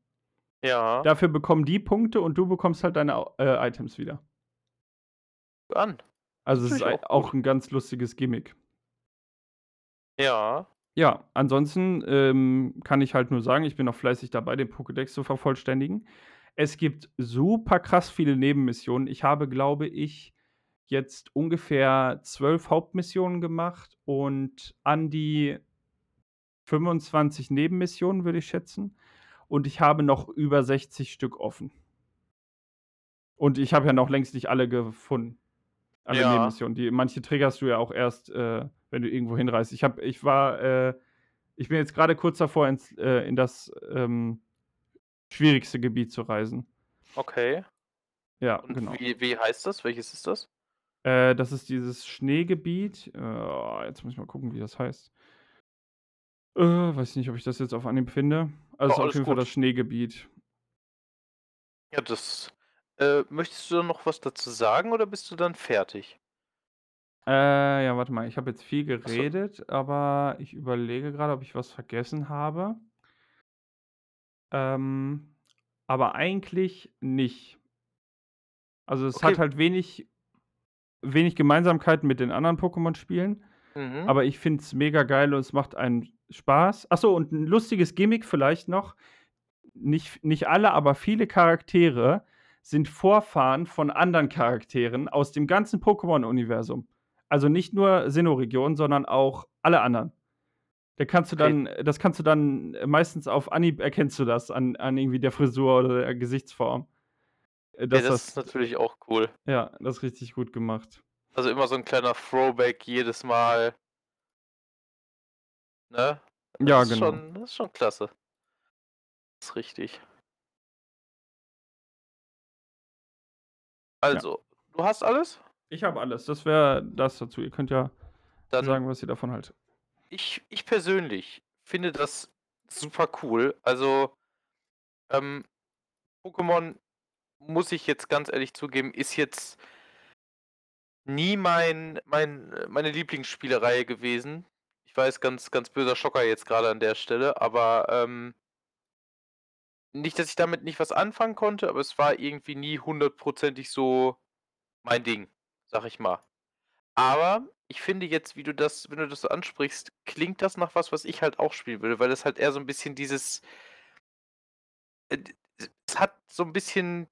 Ja. Dafür bekommen die Punkte und du bekommst halt deine äh, Items wieder an. Also es ist auch, auch ein ganz lustiges Gimmick. Ja. Ja, ansonsten ähm, kann ich halt nur sagen, ich bin noch fleißig dabei, den Pokédex zu vervollständigen. Es gibt super krass viele Nebenmissionen. Ich habe, glaube ich, jetzt ungefähr zwölf Hauptmissionen gemacht und an die 25 Nebenmissionen, würde ich schätzen. Und ich habe noch über 60 Stück offen. Und ich habe ja noch längst nicht alle gefunden alle ja. Nebenmissionen. Die, manche triggerst du ja auch erst, äh, wenn du irgendwo hinreist. Ich, hab, ich war, äh, ich bin jetzt gerade kurz davor, ins, äh, in das ähm, schwierigste Gebiet zu reisen. Okay. Ja, Und genau. Wie, wie heißt das? Welches ist das? Äh, das ist dieses Schneegebiet. Äh, jetzt muss ich mal gucken, wie das heißt. Äh, weiß nicht, ob ich das jetzt auf Anhieb finde. Also oh, auf jeden gut. Fall das Schneegebiet. Ja, das äh, möchtest du noch was dazu sagen oder bist du dann fertig? Äh, ja, warte mal, ich habe jetzt viel geredet, aber ich überlege gerade, ob ich was vergessen habe. Ähm, aber eigentlich nicht. Also es hat halt wenig, wenig Gemeinsamkeiten mit den anderen Pokémon-Spielen, Mhm. aber ich finde es mega geil und es macht einen Spaß. Achso, und ein lustiges Gimmick vielleicht noch. Nicht, nicht alle, aber viele Charaktere sind Vorfahren von anderen Charakteren aus dem ganzen Pokémon-Universum. Also nicht nur Sinnoh-Region, sondern auch alle anderen. Da kannst du dann, okay. das kannst du dann meistens auf Anhieb erkennst du das an, an irgendwie der Frisur oder der Gesichtsform. Äh, das, das ist natürlich auch cool. Ja, das ist richtig gut gemacht. Also immer so ein kleiner Throwback jedes Mal. Ne? Das ja, genau. Schon, das ist schon klasse. Das ist richtig. Also, du hast alles? Ich habe alles. Das wäre das dazu. Ihr könnt ja Dann sagen, was ihr davon haltet. Ich, ich persönlich finde das super cool. Also, ähm, Pokémon, muss ich jetzt ganz ehrlich zugeben, ist jetzt nie mein, mein, meine Lieblingsspielereihe gewesen. Ich weiß, ganz, ganz böser Schocker jetzt gerade an der Stelle, aber ähm, nicht, dass ich damit nicht was anfangen konnte, aber es war irgendwie nie hundertprozentig so mein Ding, sag ich mal. Aber ich finde jetzt, wie du das wenn du das so ansprichst, klingt das nach was, was ich halt auch spielen würde, weil es halt eher so 'n bisschen dieses äh, es hat so 'n bisschen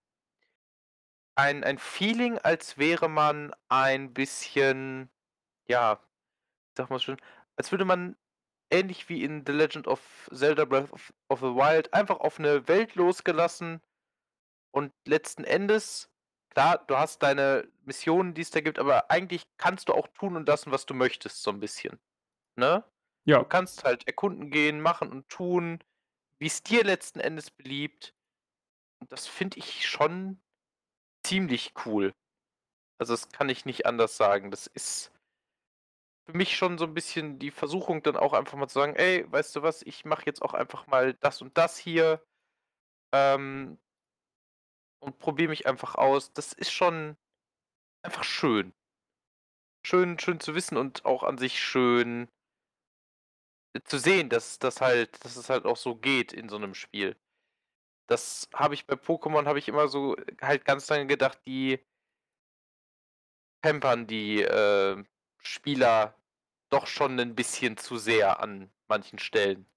ein ein Feeling, als wäre man ein bisschen, ja, man so schön, als würde man ähnlich wie in The Legend of Zelda Breath of of the Wild einfach auf 'ne Welt losgelassen und letzten Endes klar, du hast deine Missionen, die's da gibt, aber eigentlich kannst du auch tun und lassen, was du möchtest so 'n bisschen, ne? Du Ja. kannst halt erkunden gehen, machen und tun, wie's dir letzten Endes beliebt. Und das finde ich schon ziemlich cool. Also, das kann ich nicht anders sagen. Das ist für mich schon so 'n bisschen die Versuchung, dann auch einfach mal zu sagen: „Ey, weißt du was, ich mache jetzt auch einfach mal das und das hier“ ähm und probiere mich einfach aus. Das ist schon einfach schön. Schön schön zu wissen und auch an sich schön zu sehen, dass das halt dass es halt auch so geht in so 'nem Spiel. Das habe ich bei Pokémon habe ich immer so halt ganz lange gedacht, die pampern die, äh, Spieler doch schon 'nen bisschen zu sehr an manchen Stellen.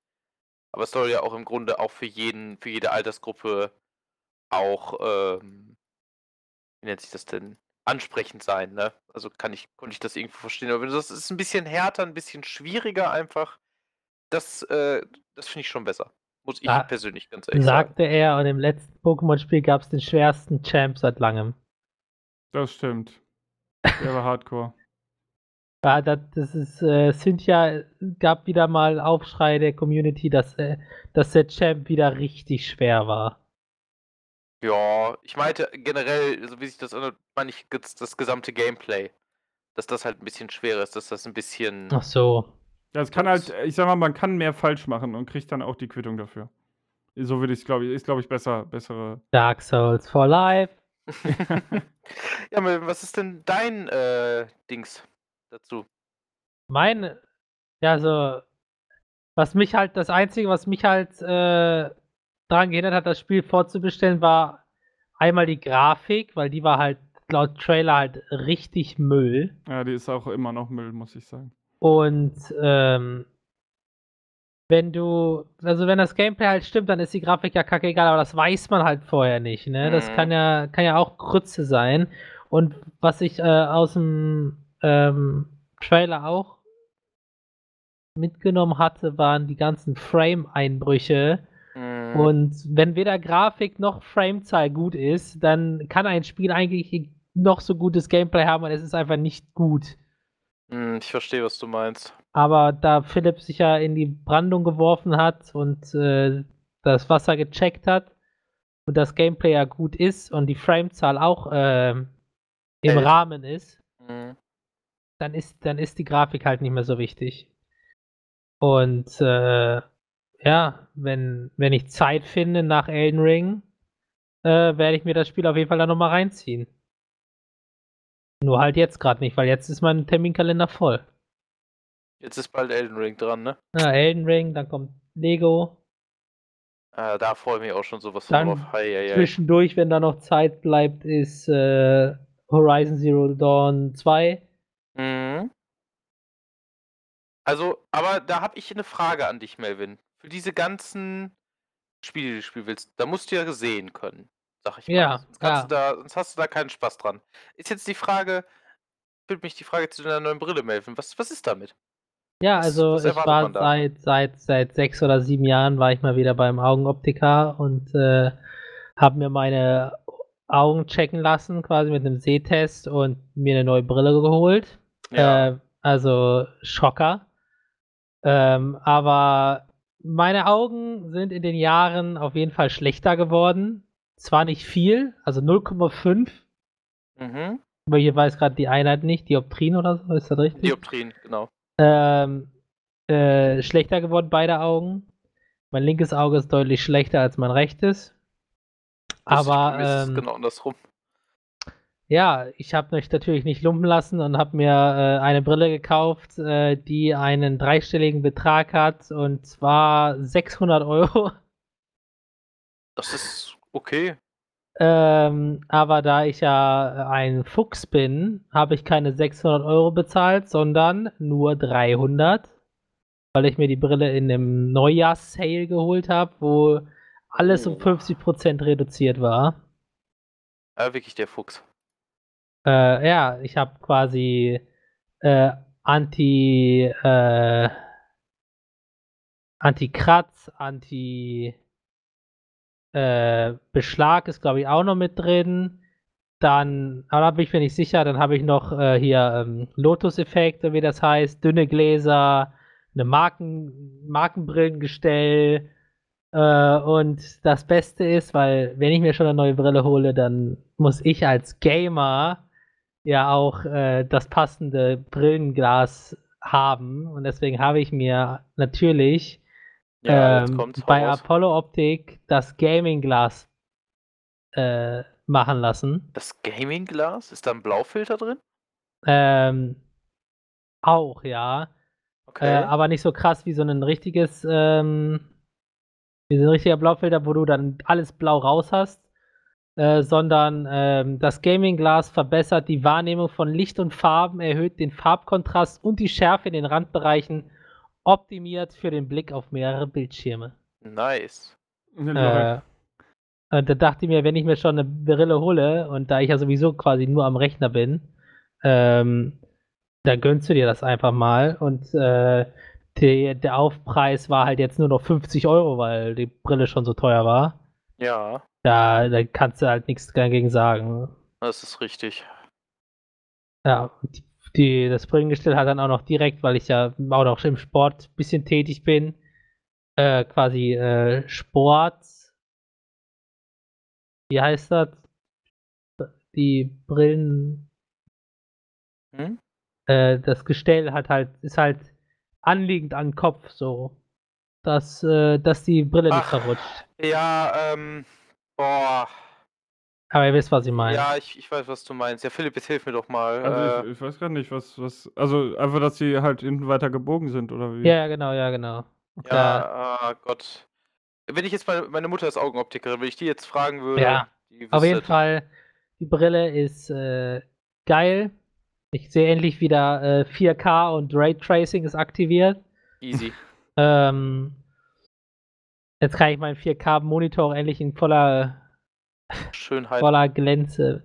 Aber es soll ja auch im Grunde auch für jeden für jede Altersgruppe auch, ähm wie nennt sich das denn, ansprechend sein, ne? Also, kann ich konnte ich das irgendwo verstehen. Aber wenn du sagst, es ist 'n bisschen härter, 'n bisschen schwieriger einfach, das, äh das finde ich schon besser. Muss ich Sa persönlich ganz ehrlich sagen. sagte er und im letzten Pokémon-Spiel gab's den schwersten Champ seit Langem. Das stimmt. Der war hardcore. Ja, da das ist, äh Cynthia gab wieder mal Aufschrei der Community, dass, äh dass der Champ wieder richtig schwer war. Ja, ich meinte generell, so wie sich das anhört, meine ich jetzt das gesamte Gameplay. Dass das halt 'n bisschen schwerer ist, dass das 'n bisschen Ach so. Ja, es kann halt ich sage mal, man kann mehr falsch machen und kriegt dann auch die Quittung dafür. So würde ich's glaube ich ist, glaube ich, besser bessere Dark Souls for life. Ja, Melvin, was ist denn dein, äh, Dings dazu? Mein ja, also, was mich halt das Einzige, was mich halt, äh, daran gehindert hat, das Spiel vorzubestellen, war einmal die Grafik, weil die war halt laut Trailer halt richtig Müll. Ja, die ist auch immer noch Müll, muss ich sagen. Und, ähm wenn du also, wenn das Gameplay halt stimmt, dann ist die Grafik ja kackegal, aber das weiß man halt vorher nicht, ne? Das kann Mhm. ja kann ja auch Grütze sein. Und was ich, äh, aus'm, ähm, Trailer auch mitgenommen hatte, waren die ganzen Frame-Einbrüche. Mhm. Und wenn weder Grafik noch Framezahl gut ist, dann kann ein Spiel eigentlich noch so gutes Gameplay haben und es ist einfach nicht gut. Hm, ich verstehe, was du meinst. Aber da Philipp sich ja in die Brandung geworfen hat und, äh, das Wasser gecheckt hat und das Gameplay ja gut ist und die Framezahl auch, ähm, im Hält. Rahmen ist Mhm. Dann ist dann ist die Grafik halt nicht mehr so wichtig. Und, äh, ja, wenn wenn ich Zeit finde nach Elden Ring, äh, werde ich mir das Spiel auf jeden Fall dann noch mal reinziehen. Nur halt jetzt grad nicht, weil jetzt ist mein Terminkalender voll. Jetzt ist bald Elden Ring dran, ne? Ja, Elden Ring, dann kommt Lego. Äh, da freue ich mich auch schon so was von Dann drauf. Hei, hei, hei. zwischendurch, wenn da noch Zeit bleibt, ist, äh, Horizon Zero Dawn 2. Mhm. Also, aber da habe ich 'ne Frage an dich, Melvin. Für diese ganzen Spiele, die du spielen willst, da musst du ja sehen können, sage ich mal. Ja, Sonst kannst ja. du da sonst hast du da keinen Spaß dran. Ist jetzt die Frage führt mich die Frage zu deiner neuen Brille, Melvin. Was was ist damit? Ja, Was also was ich erwartet war seit seit seit 6 oder 7 Jahren war ich mal wieder beim Augenoptiker und, äh, habe mir meine Augen checken lassen, quasi mit 'nem Sehtest und mir 'ne neue Brille geholt. Ja. Äh, also Schocker. Ähm, aber meine Augen sind in den Jahren auf jeden Fall schlechter geworden. Zwar nicht viel, also 0,5. Mhm. Aber hier weiß grad die Einheit nicht, Dioptrien oder so, ist das richtig? Dioptrien, genau. Ähm, äh, schlechter geworden, beide Augen. Mein linkes Auge ist deutlich schlechter als mein rechtes. Bei Aber, ähm genau andersrum. Ja, ich habe mich natürlich nicht lumpen lassen und habe mir, äh, eine Brille gekauft, äh, die einen dreistelligen Betrag hat und zwar 600 €. Das ist okay. Ähm, aber da ich ja ein Fuchs bin, habe ich keine 600 Euro bezahlt, sondern nur 300, weil ich mir die Brille in einem Neujahrs-Sale geholt habe, wo alles um Oh. 50% reduziert war. Ja, wirklich der Fuchs. Äh, ja, ich habe quasi äh, Anti äh, Anti-Kratz, Anti äh, Beschlag ist glaube ich auch noch mit drin. Dann, aber da bin ich mir nicht sicher, dann habe ich noch äh, hier ähm, Lotus-Effekt, wie das heißt, dünne Gläser, eine Marken, Markenbrillengestell. Äh, und das Beste ist, weil wenn ich mir schon eine neue Brille hole, dann muss ich als Gamer ja auch äh, das passende Brillenglas haben. Und deswegen habe ich mir natürlich Ja, ähm, bei raus. Apollo Optik das Gaming-Glas äh, machen lassen. Das Gaming-Glas? Ist da ein Blaufilter drin? Ähm, auch, ja. Okay. Äh, aber nicht so krass wie so ein richtiges, ähm, wie so ein richtiger Blaufilter, wo du dann alles blau raus hast. Äh, sondern ähm, das Gaming-Glas verbessert die Wahrnehmung von Licht und Farben, erhöht den Farbkontrast und die Schärfe in den Randbereichen, optimiert für den Blick auf mehrere Bildschirme. nice. Äh, und da dachte ich mir, wenn ich mir schon eine Brille hole und da ich ja sowieso quasi nur am Rechner bin, ähm, da gönnst du dir das einfach mal. Und äh, die, der Aufpreis war halt jetzt nur noch 50 Euro, weil die Brille schon so teuer war. Ja, Da, da kannst du halt nichts dagegen sagen. das ist richtig. Ja, die, die, das Brillengestell hat dann auch noch direkt, weil ich ja auch noch im Sport ein bisschen tätig bin, äh, quasi äh, Sport. Wie heißt das? Die Brillen. Hm? Äh, das Gestell hat halt, ist halt anliegend an den Kopf so. Dass, äh, dass die Brille nicht Ach. verrutscht. Ja, ähm, boah. Aber ihr wisst, was ich meine. Ja, ich, ich weiß, was du meinst. Ja, Philipp, jetzt hilf mir doch mal. Also äh, ich, ich weiß gar nicht, was, was. Also einfach, dass sie halt hinten weiter gebogen sind, oder wie? ja, genau, ja, genau. ja, ah, Gott. Wenn ich jetzt meine, meine Mutter ist Augenoptikerin, wenn ich die jetzt fragen würde, Ja, die Auf jeden Fall, die Brille ist äh, geil. Ich sehe endlich wieder äh, 4K und Raytracing ist aktiviert. Easy. Ähm, jetzt kann ich meinen 4K-Monitor endlich in voller, Schönheit. voller Glänze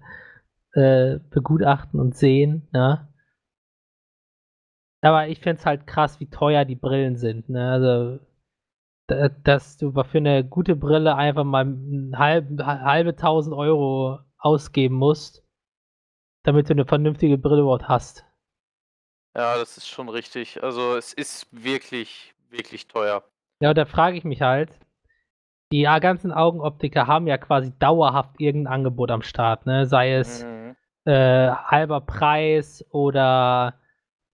äh, begutachten und sehen. Ne? Aber ich finde es halt krass, wie teuer die Brillen sind. Ne? Also, da- dass du für eine gute Brille einfach mal halb, halbe tausend Euro ausgeben musst, damit du eine vernünftige Brille überhaupt hast. Ja, das ist schon richtig. Also es ist wirklich, wirklich teuer. Ja, und da frage ich mich halt, die ganzen Augenoptiker haben ja quasi dauerhaft irgendein Angebot am Start, ne? Sei es Mhm. äh, halber Preis oder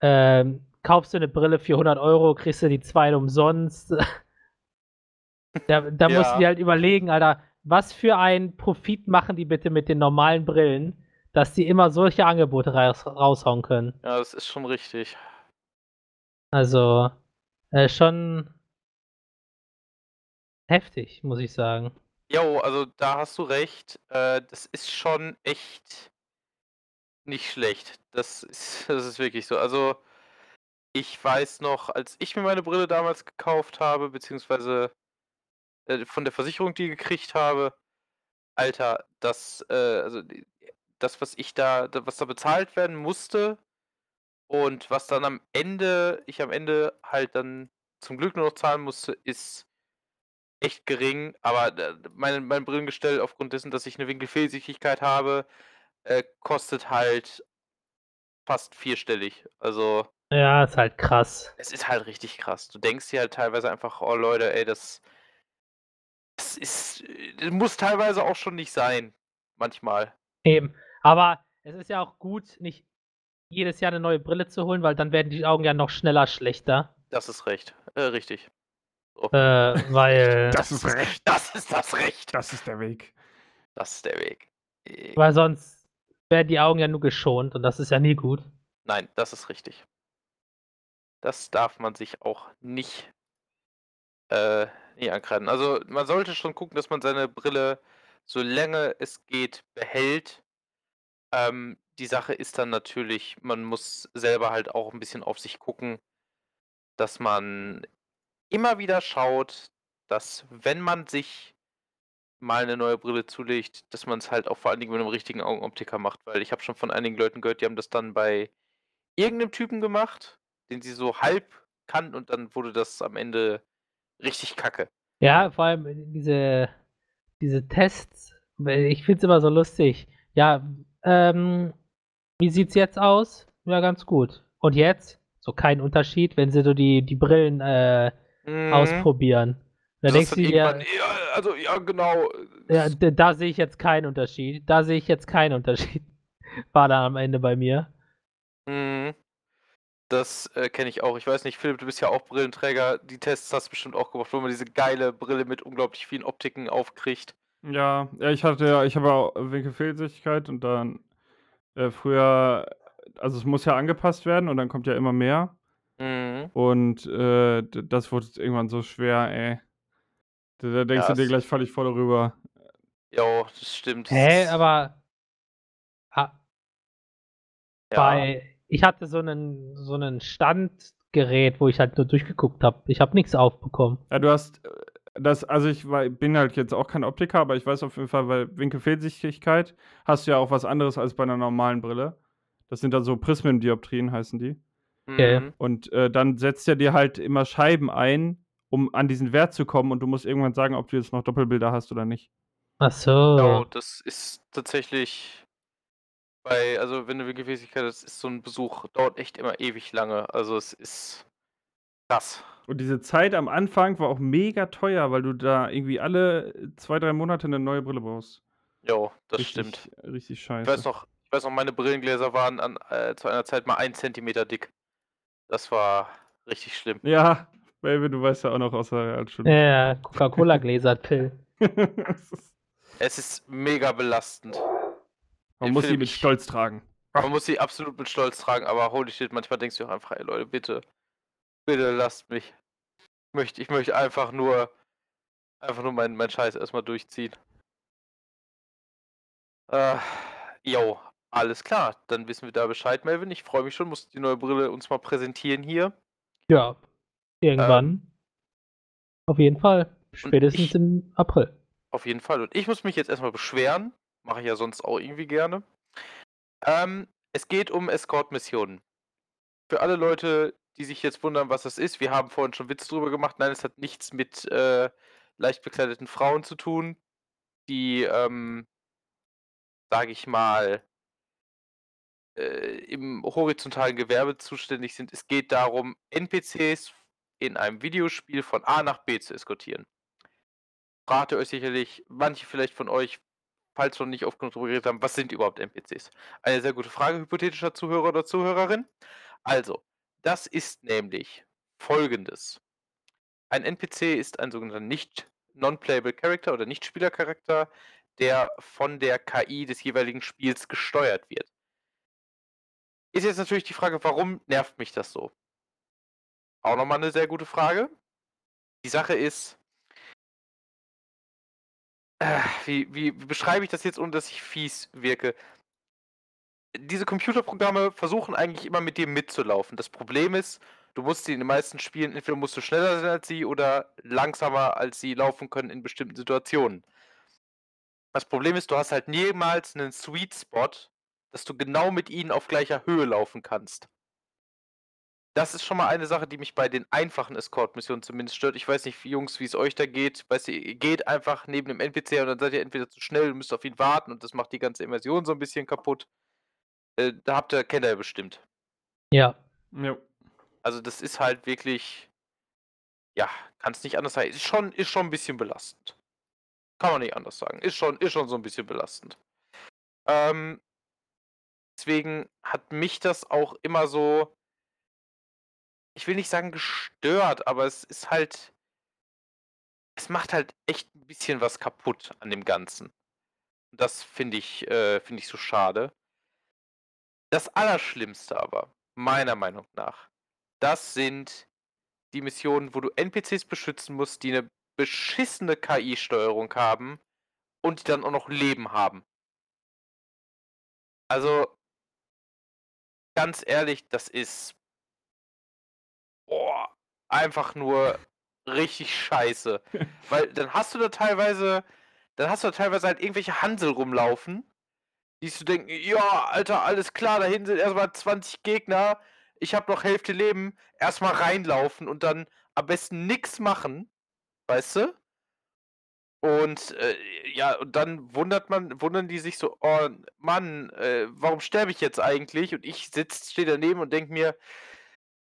ähm, kaufst du eine Brille für 100 Euro, kriegst du die zwei umsonst. da da musst Ja. du dir halt überlegen, Alter, was für einen Profit machen die bitte mit den normalen Brillen, dass die immer solche Angebote raus, raushauen können. Ja, das ist schon richtig. Also, äh, schon heftig, muss ich sagen. Jo, also da hast du recht. Äh, das ist schon echt nicht schlecht. Das ist, das ist wirklich so. Also, ich weiß noch, als ich mir meine Brille damals gekauft habe, beziehungsweise äh, von der Versicherung die gekriegt habe, Alter, das, äh, also das, was ich da- was da bezahlt werden musste und was dann am Ende, ich am Ende halt dann zum Glück nur noch zahlen musste, ist echt gering, aber äh, mein, mein Brillengestell aufgrund dessen, dass ich eine Winkelfehlsichtigkeit habe, äh, kostet halt fast vierstellig. Also Ja, ist halt krass. es ist halt richtig krass. Du denkst dir halt teilweise einfach, oh Leute, ey, das, das ist, das muss teilweise auch schon nicht sein. Manchmal. Eben. Aber es ist ja auch gut, nicht jedes Jahr eine neue Brille zu holen, weil dann werden die Augen ja noch schneller schlechter. Das ist recht. Äh, richtig. So. Äh, weil, Das ist recht. Das ist das Recht. Das ist der Weg. Das ist der Weg. Äh, weil sonst werden die Augen ja nur geschont und das ist ja nie gut. Nein, das ist richtig. Das darf man sich auch nicht, äh, nie ankreiden. Also, man sollte schon gucken, dass man seine Brille, so lange es geht, behält. Ähm, die Sache ist dann natürlich, man muss selber halt auch ein bisschen auf sich gucken, dass man immer wieder schaut, dass, wenn man sich mal eine neue Brille zulegt, dass man es halt auch vor allen Dingen mit einem richtigen Augenoptiker macht, weil ich habe schon von einigen Leuten gehört, die haben das dann bei irgendeinem Typen gemacht, den sie so halb kannten und dann wurde das am Ende richtig kacke. Ja, vor allem diese, diese Tests, ich finde es immer so lustig. Ja, ähm, wie sieht's jetzt aus? Ja, ganz gut. Und jetzt? So kein Unterschied, wenn sie so die, die Brillen äh, mhm. ausprobieren. Dann denkst du dir, ja, also ja, genau. Ja, da sehe ich jetzt keinen Unterschied. Da sehe ich jetzt keinen Unterschied. War da am Ende bei mir. Mhm. Das äh, kenne ich auch. Ich weiß nicht, Philipp, du bist ja auch Brillenträger. Die Tests hast du bestimmt auch gemacht, wo man diese geile Brille mit unglaublich vielen Optiken aufkriegt. Ja, ja, ich hatte ja, ich habe auch Winkelfehlsichtigkeit und dann äh, früher, also es muss ja angepasst werden und dann kommt ja immer mehr. Mhm. Und äh, das wurde irgendwann so schwer, ey. Da, da denkst ja, du dir gleich völlig voll darüber. Ja, das stimmt. Hä, aber ha, ja. bei ich hatte so einen so einen Standgerät, wo ich halt nur durchgeguckt habe. Ich habe nichts aufbekommen. Ja, du hast äh, das, also ich war, bin halt jetzt auch kein Optiker, aber ich weiß auf jeden Fall, weil Winkelfehlsichtigkeit hast du ja auch was anderes als bei einer normalen Brille. Das sind dann so Prismendioptrien, heißen die. Okay. Mhm. Und äh, dann setzt er dir halt immer Scheiben ein, um an diesen Wert zu kommen und du musst irgendwann sagen, ob du jetzt noch Doppelbilder hast oder nicht. Ach so. Ja, das ist tatsächlich bei, also wenn du Winkelfehlsichtigkeit hast, ist so ein Besuch, dauert echt immer ewig lange. Also es ist krass. Und diese Zeit am Anfang war auch mega teuer, weil du da irgendwie alle zwei, drei Monate eine neue Brille brauchst. Jo, das richtig, stimmt. Richtig scheiße. Ich weiß noch, ich weiß noch, meine Brillengläser waren an, äh, zu einer Zeit mal ein Zentimeter dick. Das war richtig schlimm. Ja, Baby, du weißt ja auch noch aus der Realschule. Ja, Coca-Cola-Gläser, Pill. es ist mega belastend. Man muss sie mit Stolz tragen. Man muss sie absolut mit Stolz tragen, aber holy shit, manchmal denkst du auch einfach, ey Leute, bitte, Bitte lasst mich. Ich möchte, ich möchte einfach nur, einfach nur meinen mein Scheiß erstmal durchziehen. Äh, jo, alles klar. Dann wissen wir da Bescheid, Melvin. Ich freue mich schon. Musst die neue Brille uns mal präsentieren hier. Ja, irgendwann. Ähm, auf jeden Fall. Spätestens ich, im April. Auf jeden Fall. Und ich muss mich jetzt erstmal beschweren. Mache ich ja sonst auch irgendwie gerne. Ähm, es geht um Escort-Missionen. Für alle Leute, die sich jetzt wundern, was das ist. Wir haben vorhin schon Witz drüber gemacht. Nein, es hat nichts mit äh, leicht bekleideten Frauen zu tun, die, ähm, sage ich mal, im horizontalen Gewerbe zuständig sind. Es geht darum, NPCs in einem Videospiel von A nach B zu eskortieren. Fragt ihr euch sicherlich, manche vielleicht von euch, falls noch nicht oft genug darüber geredet haben, was sind überhaupt NPCs? Eine sehr gute Frage, hypothetischer Zuhörer oder Zuhörerin. Also, das ist nämlich folgendes. Ein NPC ist ein sogenannter nicht non-playable Character oder Nicht-Spieler-Charakter, der von der KI des jeweiligen Spiels gesteuert wird. Ist jetzt natürlich die Frage, warum nervt mich das so? Auch nochmal eine sehr gute Frage. Die Sache ist, äh, wie, wie, beschreibe ich das jetzt, ohne dass ich fies wirke? diese Computerprogramme versuchen eigentlich immer mit dir mitzulaufen. Das Problem ist, du musst sie in den meisten Spielen, entweder musst du schneller sein als sie oder langsamer als sie laufen können in bestimmten Situationen. Das Problem ist, du hast halt niemals einen Sweet Spot, dass du genau mit ihnen auf gleicher Höhe laufen kannst. Das ist schon mal eine Sache, die mich bei den einfachen Escort-Missionen zumindest stört. Ich weiß nicht, Jungs, wie es euch da geht. Weißt du, ihr geht einfach neben dem NPC und dann seid ihr entweder zu schnell und müsst auf ihn warten und das macht die ganze Immersion so ein bisschen kaputt. Äh, da habt ihr kennt ihr bestimmt. Ja. Ja. Also das ist halt wirklich, ja, kann es nicht anders sein. Ist schon, ist schon ein bisschen belastend. Kann man nicht anders sagen. Ist schon, ist schon so ein bisschen belastend. Ähm, deswegen hat mich das auch immer so, ich will nicht sagen gestört, aber es ist halt, es macht halt echt ein bisschen was kaputt an dem Ganzen. Das finde ich, äh, finde ich so schade. Das Allerschlimmste aber, meiner Meinung nach, das sind die Missionen, wo du NPCs beschützen musst, die eine beschissene KI-Steuerung haben und die dann auch noch Leben haben. Also, ganz ehrlich, das ist boah, einfach nur richtig scheiße. Weil dann hast du da teilweise dann hast du da teilweise halt irgendwelche Hansel rumlaufen, die so denken: „Ja, Alter, alles klar, da hinten sind erstmal 20 Gegner, ich habe noch Hälfte Leben.“ Erstmal reinlaufen und dann am besten nix machen, weißt du? Und, äh, ja, und dann wundert man wundern die sich so: „Oh Mann, äh, warum sterbe ich jetzt eigentlich?“ Und ich stehe daneben und denke mir: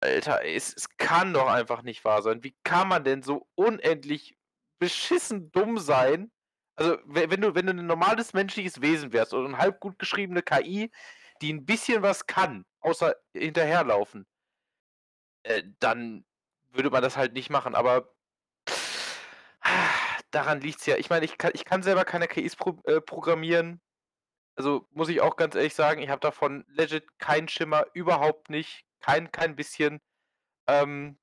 „Alter, es es kann doch einfach nicht wahr sein. Wie kann man denn so unendlich beschissen dumm sein?“ Also, we wenn du wenn du 'n normales menschliches Wesen wärst oder 'ne halb gut geschriebene KI, die 'n bisschen was kann, außer hinterherlaufen äh, dann würde man das halt nicht machen, aber daran liegt's ja. Ich meine, ich kann ich kann selber keine KIs pro äh, programmieren. Also, muss ich auch ganz ehrlich sagen, ich habe davon legit keinen Schimmer, überhaupt nicht, kein kein bisschen. Ähm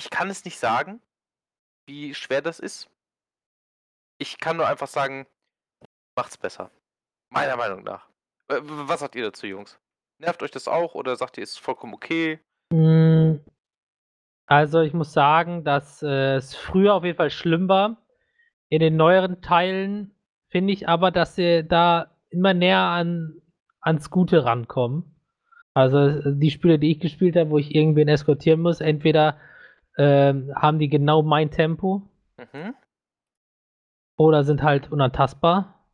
ich kann es nicht sagen, wie schwer das ist. Ich kann nur einfach sagen, macht's besser. Meiner Meinung nach. Äh, was sagt ihr dazu, Jungs? Nervt euch das auch oder sagt ihr, ist vollkommen okay? Hm. Also, ich muss sagen, dass, äh, es früher auf jeden Fall schlimm war. In den neueren Teilen finde ich aber, dass sie da immer näher an ans Gute rankommen. Also, äh, die Spiele, die ich gespielt habe, wo ich irgendwen eskortieren muss, entweder, ähm, haben die genau mein Tempo Mhm. oder sind halt unantastbar,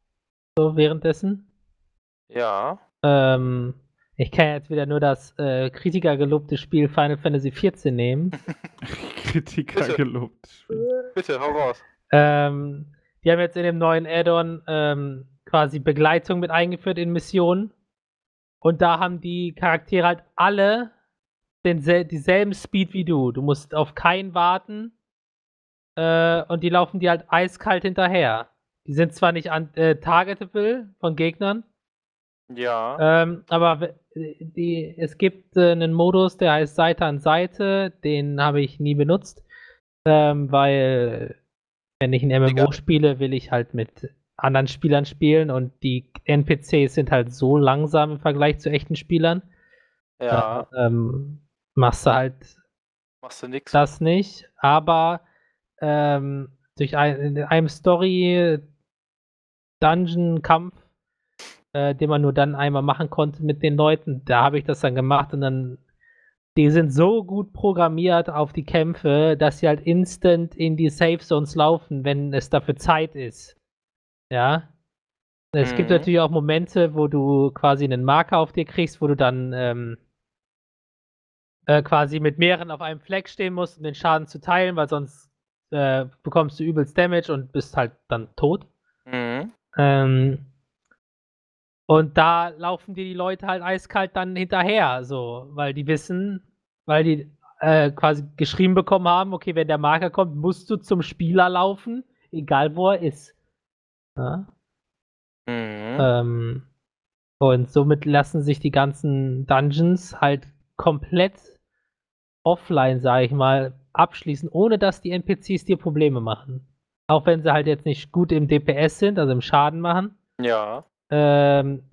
so währenddessen. Ja. Ähm, ich kann jetzt wieder nur das, äh, kritikergelobte Spiel Final Fantasy XIV nehmen. Kritiker Bitte. gelobt. Bitte, hau raus. Ähm, die haben jetzt in dem neuen Add-on, ähm, quasi Begleitung mit eingeführt in Missionen. Und da haben die Charaktere halt alle densel dieselben Speed wie du. Du musst auf keinen warten. Äh, und die laufen dir halt eiskalt hinterher. Die sind zwar nicht an äh, targetable von Gegnern, Ja. ähm, aber die es gibt, äh, 'nen Modus, der heißt Seite an Seite, den habe ich nie benutzt, ähm, weil wenn ich 'n Digga. MMO spiele, will ich halt mit anderen Spielern spielen und die NPCs sind halt so langsam im Vergleich zu echten Spielern. Ja. Da, ähm, machst du halt Machst du nix. das nicht, aber, ähm, durch ein in einem Story-Dungeon-Kampf, äh, den man nur dann einmal machen konnte mit den Leuten, da habe ich das dann gemacht und dann die sind so gut programmiert auf die Kämpfe, dass sie halt instant in die Safe Zones laufen, wenn es dafür Zeit ist. Ja? Es gibt Mhm. natürlich auch Momente, wo du quasi 'nen Marker auf dir kriegst, wo du dann, ähm äh, quasi mit mehreren auf einem Fleck stehen musst, um den Schaden zu teilen, weil sonst, äh, bekommst du übelst Damage und bist halt dann tot. Mhm. Ähm und da laufen dir die Leute halt eiskalt dann hinterher so, weil die wissen weil die, äh, quasi geschrieben bekommen haben: „Okay, wenn der Marker kommt, musst du zum Spieler laufen, egal wo er ist.“ Ja? Mhm. Ähm, und somit lassen sich die ganzen Dungeons halt komplett offline, sage ich mal, abschließen, ohne dass die NPCs dir Probleme machen. Auch wenn sie halt jetzt nicht gut im DPS sind, also im Schaden machen. Ja. Ähm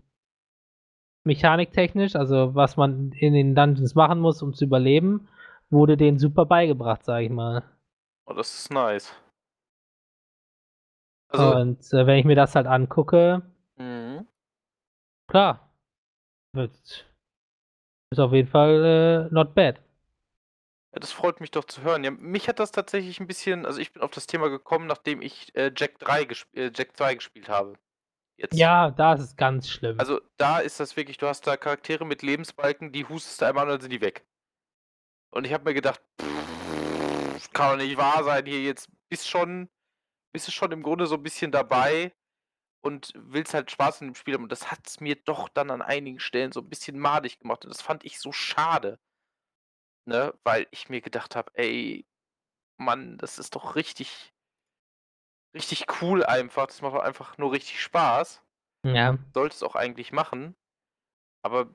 mechaniktechnisch, also was man in den Dungeons machen muss, um zu überleben, wurde denen super beigebracht, sage ich mal. Oh, das ist nice. Also Und, äh, wenn ich mir das halt angucke Mhm. klar. Ist auf jeden Fall, äh, not bad. Ja, das freut mich doch zu hören. Ja, mich hat das tatsächlich 'n bisschen also, ich bin auf das Thema gekommen, nachdem ich, äh, Jak 3 gesp äh, Jak 2 gespielt habe. Jetzt. Ja, da ist es ganz schlimm. Also, da ist das wirklich du hast da Charaktere mit Lebensbalken, die hustest du einmal und dann sind die weg. Und ich habe mir gedacht: „Das kann doch nicht wahr sein hier jetzt bist schon bist du schon im Grunde so 'n bisschen dabei und willst halt Spaß in dem Spiel haben.“ Und das hat's mir doch dann an einigen Stellen so 'n bisschen madig gemacht und das fand ich so schade. Ne, weil ich mir gedacht habe: „Ey, Mann, das ist doch richtig richtig cool einfach. Das macht einfach nur richtig Spaß.“ Ja. Sollte es auch eigentlich machen. Aber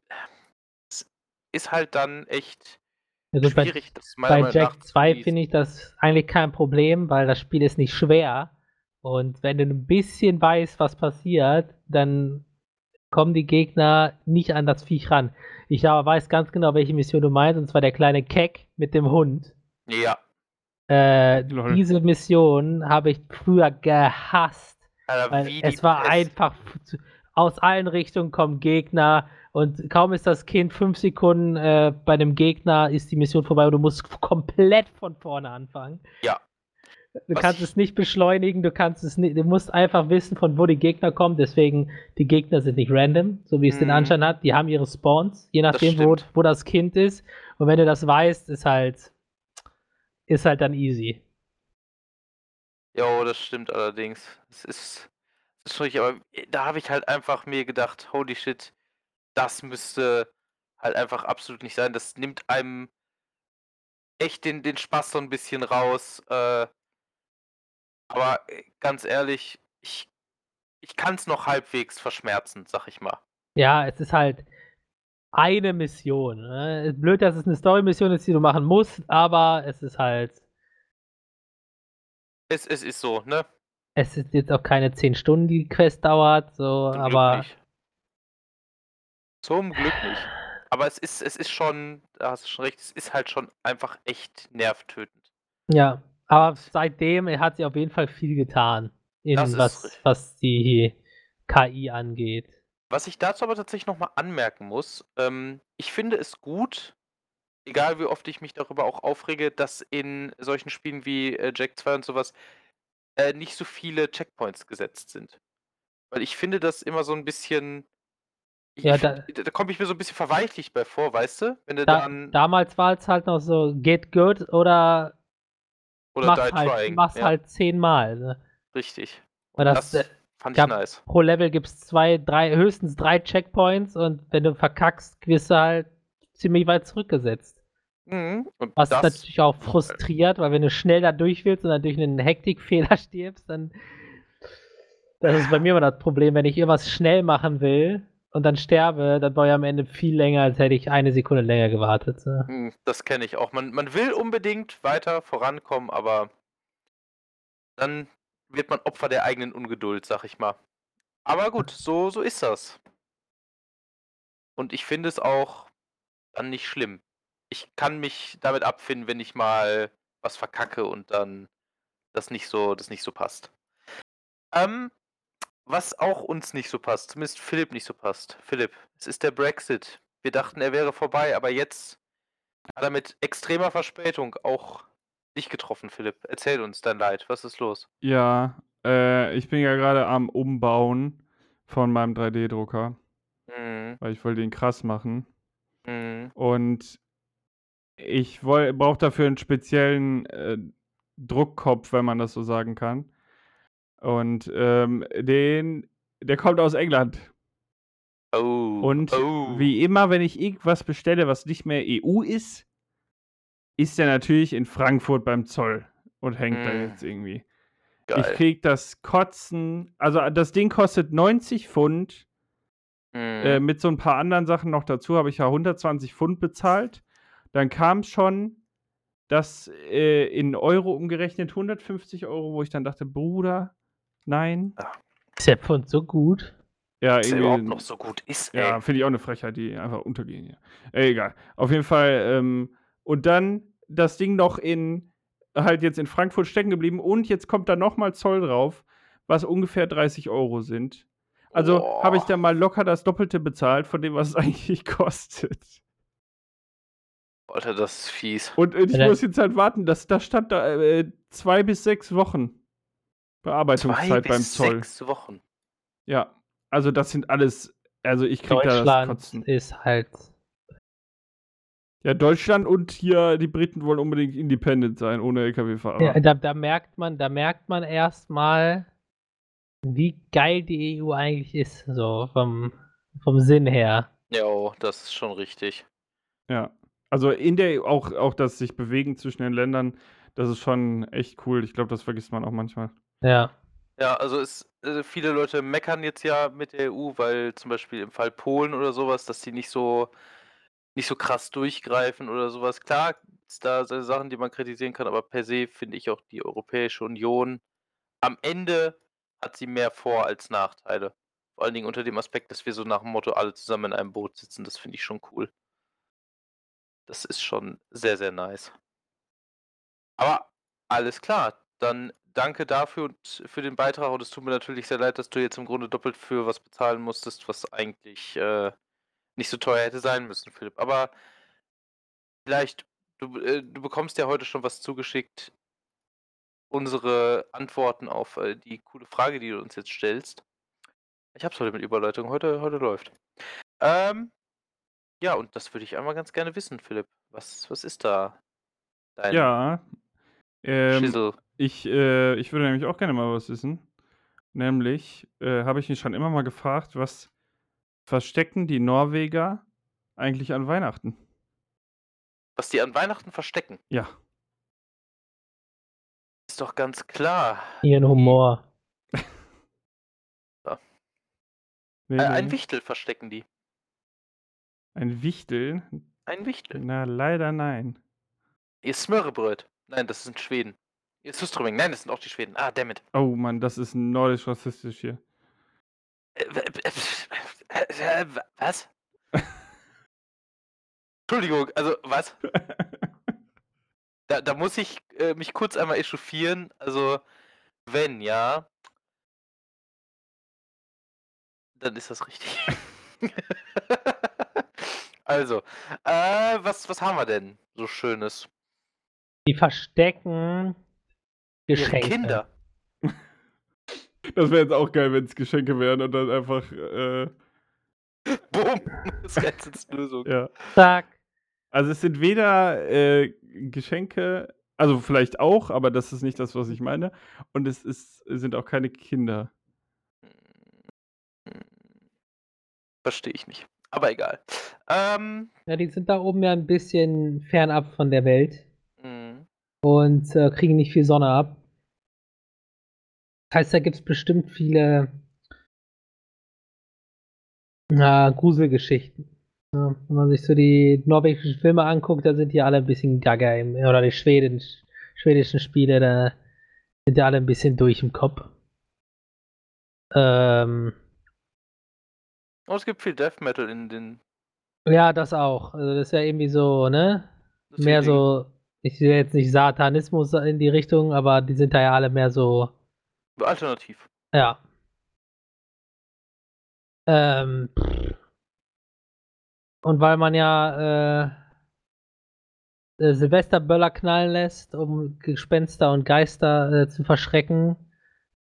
es ist halt dann echt Also bei, schwierig, bei Meinung Jack nach zu 2 genießen. finde ich das eigentlich kein Problem, weil das Spiel ist nicht schwer. Und wenn du ein bisschen weißt, was passiert, dann kommen die Gegner nicht an das Viech ran. Ich aber weiß ganz genau, welche Mission du meinst, und zwar der kleine Keck mit dem Hund. Ja, Äh, diese Mission habe ich früher gehasst. Alter, Weil wie es war Pest. einfach aus allen Richtungen kommen Gegner und kaum ist das Kind fünf Sekunden äh, bei dem Gegner, ist die Mission vorbei und du musst komplett von vorne anfangen. Ja. Du Was kannst ich- es nicht beschleunigen, du kannst es nicht, du musst einfach wissen, von wo die Gegner kommen. Deswegen, die Gegner sind nicht random, so wie es den Mhm. Anschein hat. Die haben ihre Spawns, je nachdem, wo, wo das Kind ist. Und wenn du das weißt, ist halt, ist halt dann easy. Jo, das stimmt allerdings. Es ist, es ist schon richtig, aber äh, da habe ich halt einfach mir gedacht, holy shit, das müsste halt einfach absolut nicht sein. Das nimmt einem echt den, den Spaß so ein bisschen raus. Äh, aber äh, ganz ehrlich, ich, ich kann es noch halbwegs verschmerzen, sag ich mal. Ja, es ist halt eine Mission. Ne? Blöd, dass es eine Story-Mission ist, die du machen musst, aber es ist halt, Es, es ist so, ne? es ist jetzt auch keine 10 Stunden, die Quest dauert, so, Zum aber Glück nicht. Zum Glück nicht. Aber es ist, es ist schon, da hast du schon recht, es ist halt schon einfach echt nervtötend. ja, aber seitdem hat sie auf jeden Fall viel getan, in Das was, was die KI angeht. Was ich dazu aber tatsächlich nochmal anmerken muss, ähm, ich finde es gut, egal wie oft ich mich darüber auch aufrege, dass in solchen Spielen wie äh, Jack 2 und sowas äh, nicht so viele Checkpoints gesetzt sind. Weil ich finde das immer so ein bisschen. Ich, Ja, da- da, komme ich mir so ein bisschen verweichlicht bei vor, weißt du? Wenn du Da, dann. damals war es halt noch so, get good oder oder mach's die halt, trying. mach's ja, halt zehnmal. Ne? Richtig. Weil Und das, das fand ich gab- nice. pro Level gibt es zwei, drei, höchstens drei Checkpoints und wenn du verkackst, wirst du halt ziemlich weit zurückgesetzt. Mhm. Was das, natürlich auch frustriert, weil wenn du schnell da durch willst und dann durch einen Hektikfehler stirbst, dann. Das ist bei mir immer das Problem, wenn ich irgendwas schnell machen will und dann sterbe, dann brauche ich am Ende viel länger, als hätte ich eine Sekunde länger gewartet. Ne? Das kenne ich auch. Man, man will unbedingt weiter vorankommen, aber dann wird man Opfer der eigenen Ungeduld, sag ich mal. Aber gut, so, so ist das. Und ich finde es auch dann nicht schlimm. Ich kann mich damit abfinden, wenn ich mal was verkacke und dann das nicht so, das nicht so passt. Ähm, was auch uns nicht so passt, zumindest Philipp nicht so passt. Philipp, es ist der Brexit. Wir dachten, er wäre vorbei, aber jetzt hat er mit extremer Verspätung auch dich getroffen, Philipp. Erzähl uns dein Leid. Was ist los? Ja, äh, ich bin ja gerade am Umbauen von meinem 3D-Drucker, Mhm. weil ich wollte ihn krass machen. Mhm. Und ich brauche dafür einen speziellen äh, Druckkopf, wenn man das so sagen kann. Und ähm, den, der kommt aus England. Oh. Und oh. wie immer, wenn ich irgendwas bestelle, was nicht mehr EU ist, ist der natürlich in Frankfurt beim Zoll und hängt da Mm. jetzt irgendwie. Geil. Ich krieg das Kotzen, also das Ding kostet 90 Pfund. Mhm. Äh, mit so ein paar anderen Sachen noch dazu habe ich ja 120 Pfund bezahlt. Dann kam schon das äh, in Euro umgerechnet 150 Euro, wo ich dann dachte, Bruder, nein. Ist der Pfund so gut? Ja, er irgendwie- überhaupt noch so gut ist, ey. Ja, finde ich auch eine Frechheit, die einfach untergehen. Ja. Äh, egal. Auf jeden Fall. Ähm, und dann das Ding noch in, halt jetzt in Frankfurt stecken geblieben und jetzt kommt da nochmal Zoll drauf, was ungefähr 30 Euro sind. Also Boah. habe ich da mal locker das Doppelte bezahlt von dem, was es eigentlich kostet. Alter, das ist fies. Und äh, ich dann- muss jetzt halt warten, dass da stand da äh, zwei bis sechs Wochen Zwei Bearbeitungszeit beim bis Zoll. sechs Wochen. Ja, also das sind alles, also ich krieg da das Deutschland Kotzen. ist halt. Ja, Deutschland und hier die Briten wollen unbedingt independent sein, ohne LKW-Fahrer. Ja, da, da merkt man, da merkt man erstmal, wie geil die EU eigentlich ist, so vom, vom Sinn her. Ja, oh, das ist schon richtig. Ja. Also in der auch, auch das sich bewegen zwischen den Ländern, das ist schon echt cool. Ich glaube, das vergisst man auch manchmal. Ja. Ja, also es, äh, viele Leute meckern jetzt ja mit der EU, weil zum Beispiel im Fall Polen oder sowas, dass die nicht so nicht so krass durchgreifen oder sowas. Klar da so Sachen, die man kritisieren kann, aber per se finde ich auch die Europäische Union am Ende hat sie mehr Vor als Nachteile. Vor allen Dingen unter dem Aspekt, dass wir so nach dem Motto alle zusammen in einem Boot sitzen. Das finde ich schon cool. Das ist schon sehr, sehr nice. Aber alles klar. Dann danke dafür und für den Beitrag. Und es tut mir natürlich sehr leid, dass du jetzt im Grunde doppelt für was bezahlen musstest, was eigentlich äh, nicht so teuer hätte sein müssen, Philipp. Aber vielleicht, du, äh, du bekommst ja heute schon was zugeschickt. Unsere Antworten auf äh, die coole Frage, die du uns jetzt stellst. Ich hab's heute mit Überleitung. Heute, heute läuft. Ähm, ja, und das würde ich einmal ganz gerne wissen, Philipp. Was, was ist da dein Ja, ähm, Schissel? ich, äh, ich würde nämlich auch gerne mal was wissen. Nämlich äh, habe ich mich schon immer mal gefragt, was verstecken die Norweger eigentlich an Weihnachten? Was die an Weihnachten verstecken? Ja. Ist doch ganz klar. Ihren Humor. ja. nee, äh, ein Wichtel verstecken die. Ein Wichtel? Ein Wichtel. Na, leider nein. Ihr Smörrebröt. Nein, das sind Schweden. Ihr Sustroming. Nein, das sind auch die Schweden. Ah, dammit. Oh Mann, das ist nordisch rassistisch hier. Äh, äh, was? Entschuldigung, also was? da, da muss ich äh, mich kurz einmal echauffieren. Also, wenn ja, dann ist das richtig. also, äh, was, was haben wir denn so Schönes? Die verstecken Geschenke. Kinder. Das wäre jetzt auch geil, wenn es Geschenke wären und dann einfach. Äh... Boom! Das Ganze ist Lösung. Ja. Zack. Also, es sind weder äh, Geschenke, also vielleicht auch, aber das ist nicht das, was ich meine. Und es ist, sind auch keine Kinder. Verstehe ich nicht. Aber egal. Ähm, ja, die sind da oben ja ein bisschen fernab von der Welt. Mhm. Und äh, kriegen nicht viel Sonne ab. Das heißt, da gibt es bestimmt viele äh, Gruselgeschichten. Ja, wenn man sich so die norwegischen Filme anguckt, da sind die alle ein bisschen gaga. Im, oder die Schweden, schwedischen Spiele, da sind die alle ein bisschen durch im Kopf. Ähm, oh, es gibt viel Death Metal in den. Ja, das auch. Also das ist ja irgendwie so, ne? Mehr so, ich sehe jetzt nicht Satanismus in die Richtung, aber die sind da ja alle mehr so. Alternativ. Ja. Ähm, und weil man ja äh, äh, Silvesterböller knallen lässt, um Gespenster und Geister äh, zu verschrecken,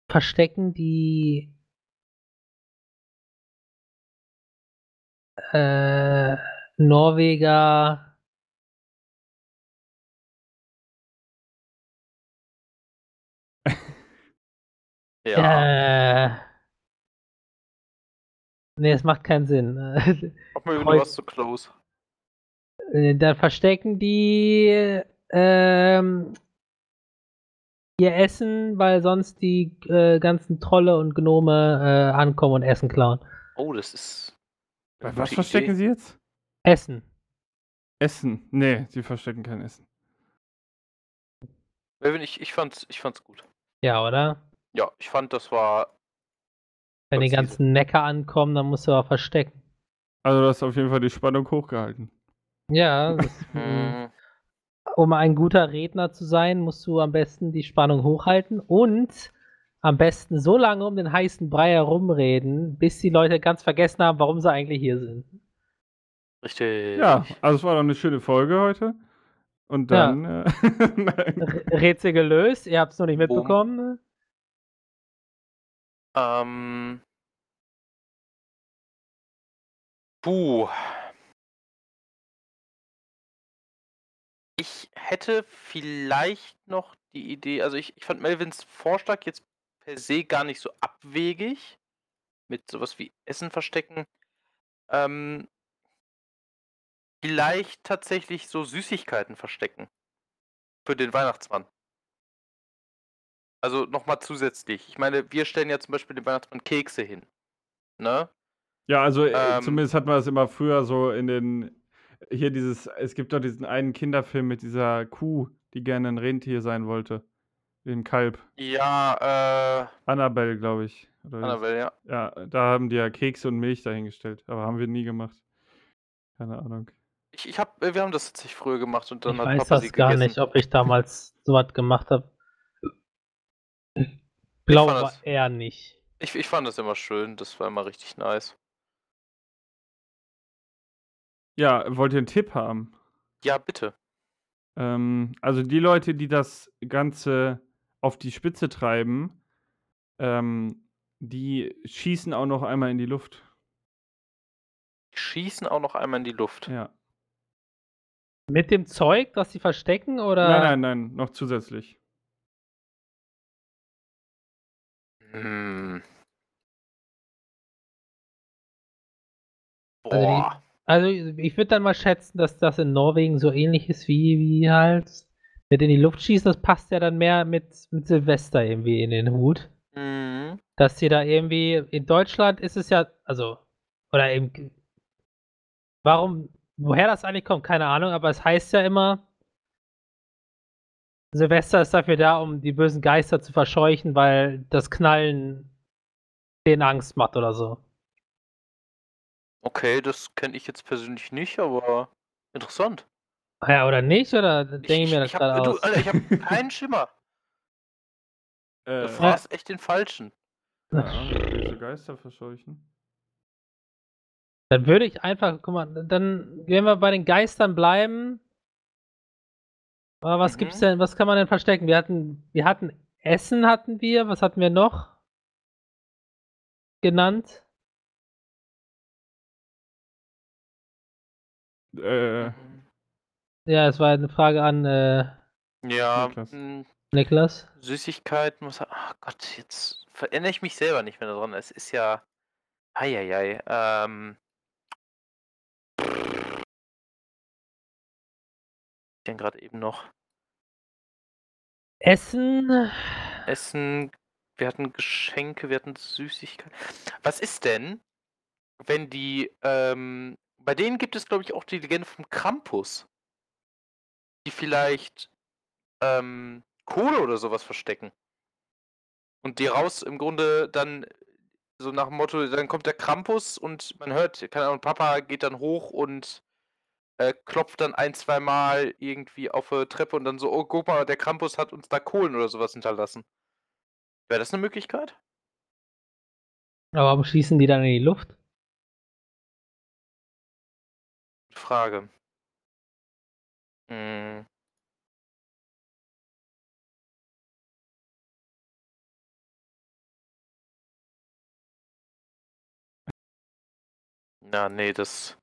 verstecken die äh, Norweger ja. Äh, Nee, es macht keinen Sinn. Auch mal wieder was zu close. Äh, dann verstecken die ähm, ihr Essen, weil sonst die äh, ganzen Trolle und Gnome äh, ankommen und Essen klauen. Oh, das ist. Was verstecken sie jetzt? Essen. Essen? Nee, sie verstecken kein Essen. Ich, ich, fand's, ich fand's gut. Ja, oder? Ja, ich fand, das war wenn die ganzen Necker ankommen, dann musst du auch verstecken. Also du hast auf jeden Fall die Spannung hochgehalten. Ja, das, hm. um ein guter Redner zu sein, musst du am besten die Spannung hochhalten und am besten so lange um den heißen Brei herumreden, bis die Leute ganz vergessen haben, warum sie eigentlich hier sind. Richtig. Ja, also es war doch eine schöne Folge heute. Und dann. Ja. Äh, Rätsel gelöst, ihr habt es noch nicht mitbekommen. Ähm. Puh. Ich hätte vielleicht noch die Idee also ich ich fand Melvins Vorschlag jetzt per se gar nicht so abwegig, mit sowas wie Essen verstecken. Ähm vielleicht tatsächlich so Süßigkeiten verstecken für den Weihnachtsmann. Also nochmal zusätzlich. Ich meine, wir stellen ja zum Beispiel dem Weihnachtsmann Kekse hin. Ne? Ja, also äh, ähm, zumindest hat man das immer früher so in den hier dieses, es gibt doch diesen einen Kinderfilm mit dieser Kuh, die gerne ein Rentier sein wollte. Ein Kalb. Ja, äh. Annabelle, glaube ich. Oder Annabelle, ja. Ja, da haben die ja Kekse und Milch dahingestellt. Aber haben wir nie gemacht. Keine Ahnung. Ich, ich hab, wir haben das tatsächlich früher gemacht und dann ich hat weiß Papa das sie gar gegessen. nicht, ob ich damals so was gemacht habe. Glaube aber eher nicht. Ich, ich fand das immer schön, das war immer richtig nice. Ja, wollt ihr einen Tipp haben? Ja, bitte. Ähm, also die Leute, die das Ganze auf die Spitze treiben, ähm, die schießen auch noch einmal in die Luft. Schießen auch noch einmal in die Luft. Ja. Mit dem Zeug, das sie verstecken, oder? Nein, nein, nein, noch zusätzlich. Hm. Also, die, also ich würde dann mal schätzen, dass das in Norwegen so ähnlich ist wie, wie halt mit in die Luft schießen. Das passt ja dann mehr mit, mit Silvester irgendwie in den Hut. Mhm. Dass sie da irgendwie, in Deutschland ist es ja, also, oder eben, warum, woher das eigentlich kommt, keine Ahnung, aber es heißt ja immer, Silvester ist dafür da, um die bösen Geister zu verscheuchen, weil das Knallen denen Angst macht oder so. Okay, das kenne ich jetzt persönlich nicht, aber interessant. Ah ja, oder nicht? Oder denke ich, ich, mir das gerade aus? Du, Alter, ich habe keinen Schimmer. Äh, du fragst ja. echt den Falschen. Ja, böse Geister verscheuchen. Dann würde ich einfach, guck mal, dann, wenn wir bei den Geistern bleiben, aber was mhm. gibt's denn, was kann man denn verstecken? Wir hatten, wir hatten Essen hatten wir, was hatten wir noch genannt? Äh. Ja, es war eine Frage an äh, ja, Niklas. Hm. Niklas. Süßigkeiten muss. Ach Gott, jetzt verinnere ich mich selber nicht mehr daran. Es ist ja. Eieiei. Ähm. Denn gerade eben noch? Essen. Essen. Wir hatten Geschenke, wir hatten Süßigkeiten. Was ist denn, wenn die, ähm, bei denen gibt es, glaube ich, auch die Legende vom Krampus. Die vielleicht ähm, Kohle oder sowas verstecken. Und die raus im Grunde dann so nach dem Motto, dann kommt der Krampus und man hört, keine Ahnung, Papa geht dann hoch und äh, klopft dann ein, zwei Mal irgendwie auf der Treppe und dann so, oh, guck mal, der Krampus hat uns da Kohlen oder sowas hinterlassen. Wäre das eine Möglichkeit? Aber warum schießen die dann in die Luft? Frage. Hm. Na, nee, das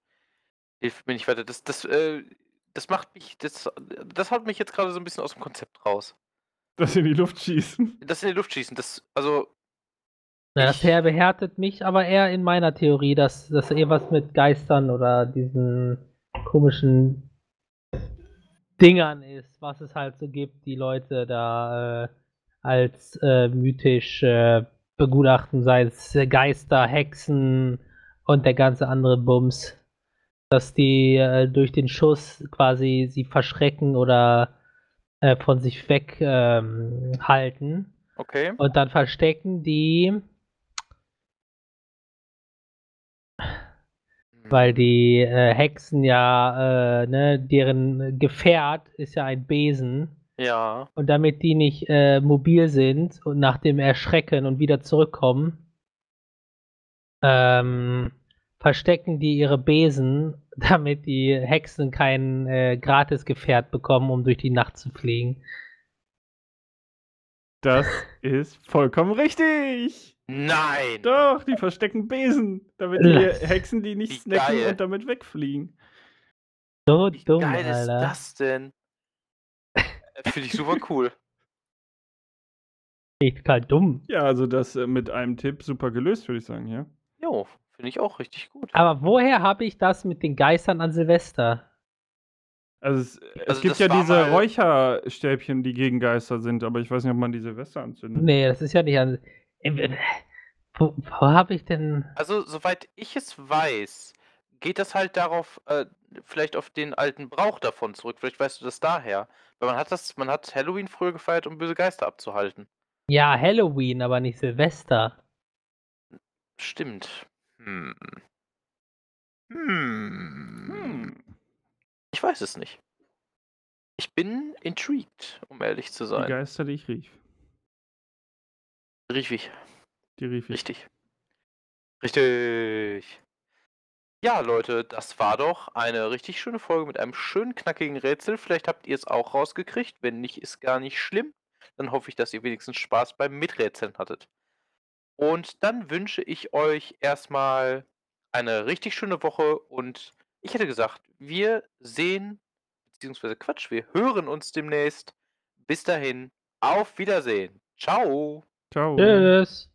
hilft mir nicht weiter. Das, das, äh, das macht mich, das, das haut mich jetzt gerade so ein bisschen aus dem Konzept raus. Das in die Luft schießen. Das in die Luft schießen, das, also. Na, das her behärtet mich aber eher in meiner Theorie, dass das eher was mit Geistern oder diesen komischen Dingern ist, was es halt so gibt, die Leute da äh, als äh, mythisch äh, begutachten, sei es Geister, Hexen und der ganze andere Bums dass die äh, durch den Schuss quasi sie verschrecken oder äh, von sich weg ähm, halten. Okay. Und dann verstecken die, hm. weil die äh, Hexen ja, äh, ne, deren Gefährt ist ja ein Besen. Ja. Und damit die nicht äh, mobil sind und nach dem Erschrecken und wieder zurückkommen, ähm, verstecken die ihre Besen, damit die Hexen kein äh, Gratis-Gefährt bekommen, um durch die Nacht zu fliegen. Das ist vollkommen richtig! Nein! Doch, die verstecken Besen, damit die Hexen die nicht Wie snacken geil. und damit wegfliegen. So Wie dumm, geil Alter. ist das denn? Äh, finde ich super cool. Echt kalt dumm. Ja, also das äh, mit einem Tipp super gelöst, würde ich sagen, ja. Jo, Finde ich auch richtig gut. Aber woher habe ich das mit den Geistern an Silvester? Also es, also es gibt ja diese Räucherstäbchen, die gegen Geister sind, aber ich weiß nicht, ob man die Silvester anzündet. Nee, das ist ja nicht an. Äh, wo, wo habe ich denn. Also, soweit ich es weiß, geht das halt darauf, äh, vielleicht auf den alten Brauch davon zurück. Vielleicht weißt du das daher. Weil man hat das, man hat Halloween früher gefeiert, um böse Geister abzuhalten. Ja, Halloween, aber nicht Silvester. Stimmt. Hm. Hm. hm. Ich weiß es nicht. Ich bin intrigued, um ehrlich zu sein. Die Geister, die ich rief. Rief ich. Die rief ich. Richtig. Richtig. Ja, Leute, das war doch eine richtig schöne Folge mit einem schönen knackigen Rätsel. Vielleicht habt ihr es auch rausgekriegt. Wenn nicht, ist gar nicht schlimm. Dann hoffe ich, dass ihr wenigstens Spaß beim Miträtseln hattet. Und dann wünsche ich euch erstmal eine richtig schöne Woche und ich hätte gesagt, wir sehen, beziehungsweise Quatsch, wir hören uns demnächst. Bis dahin, auf Wiedersehen. Ciao. Ciao. Tschüss.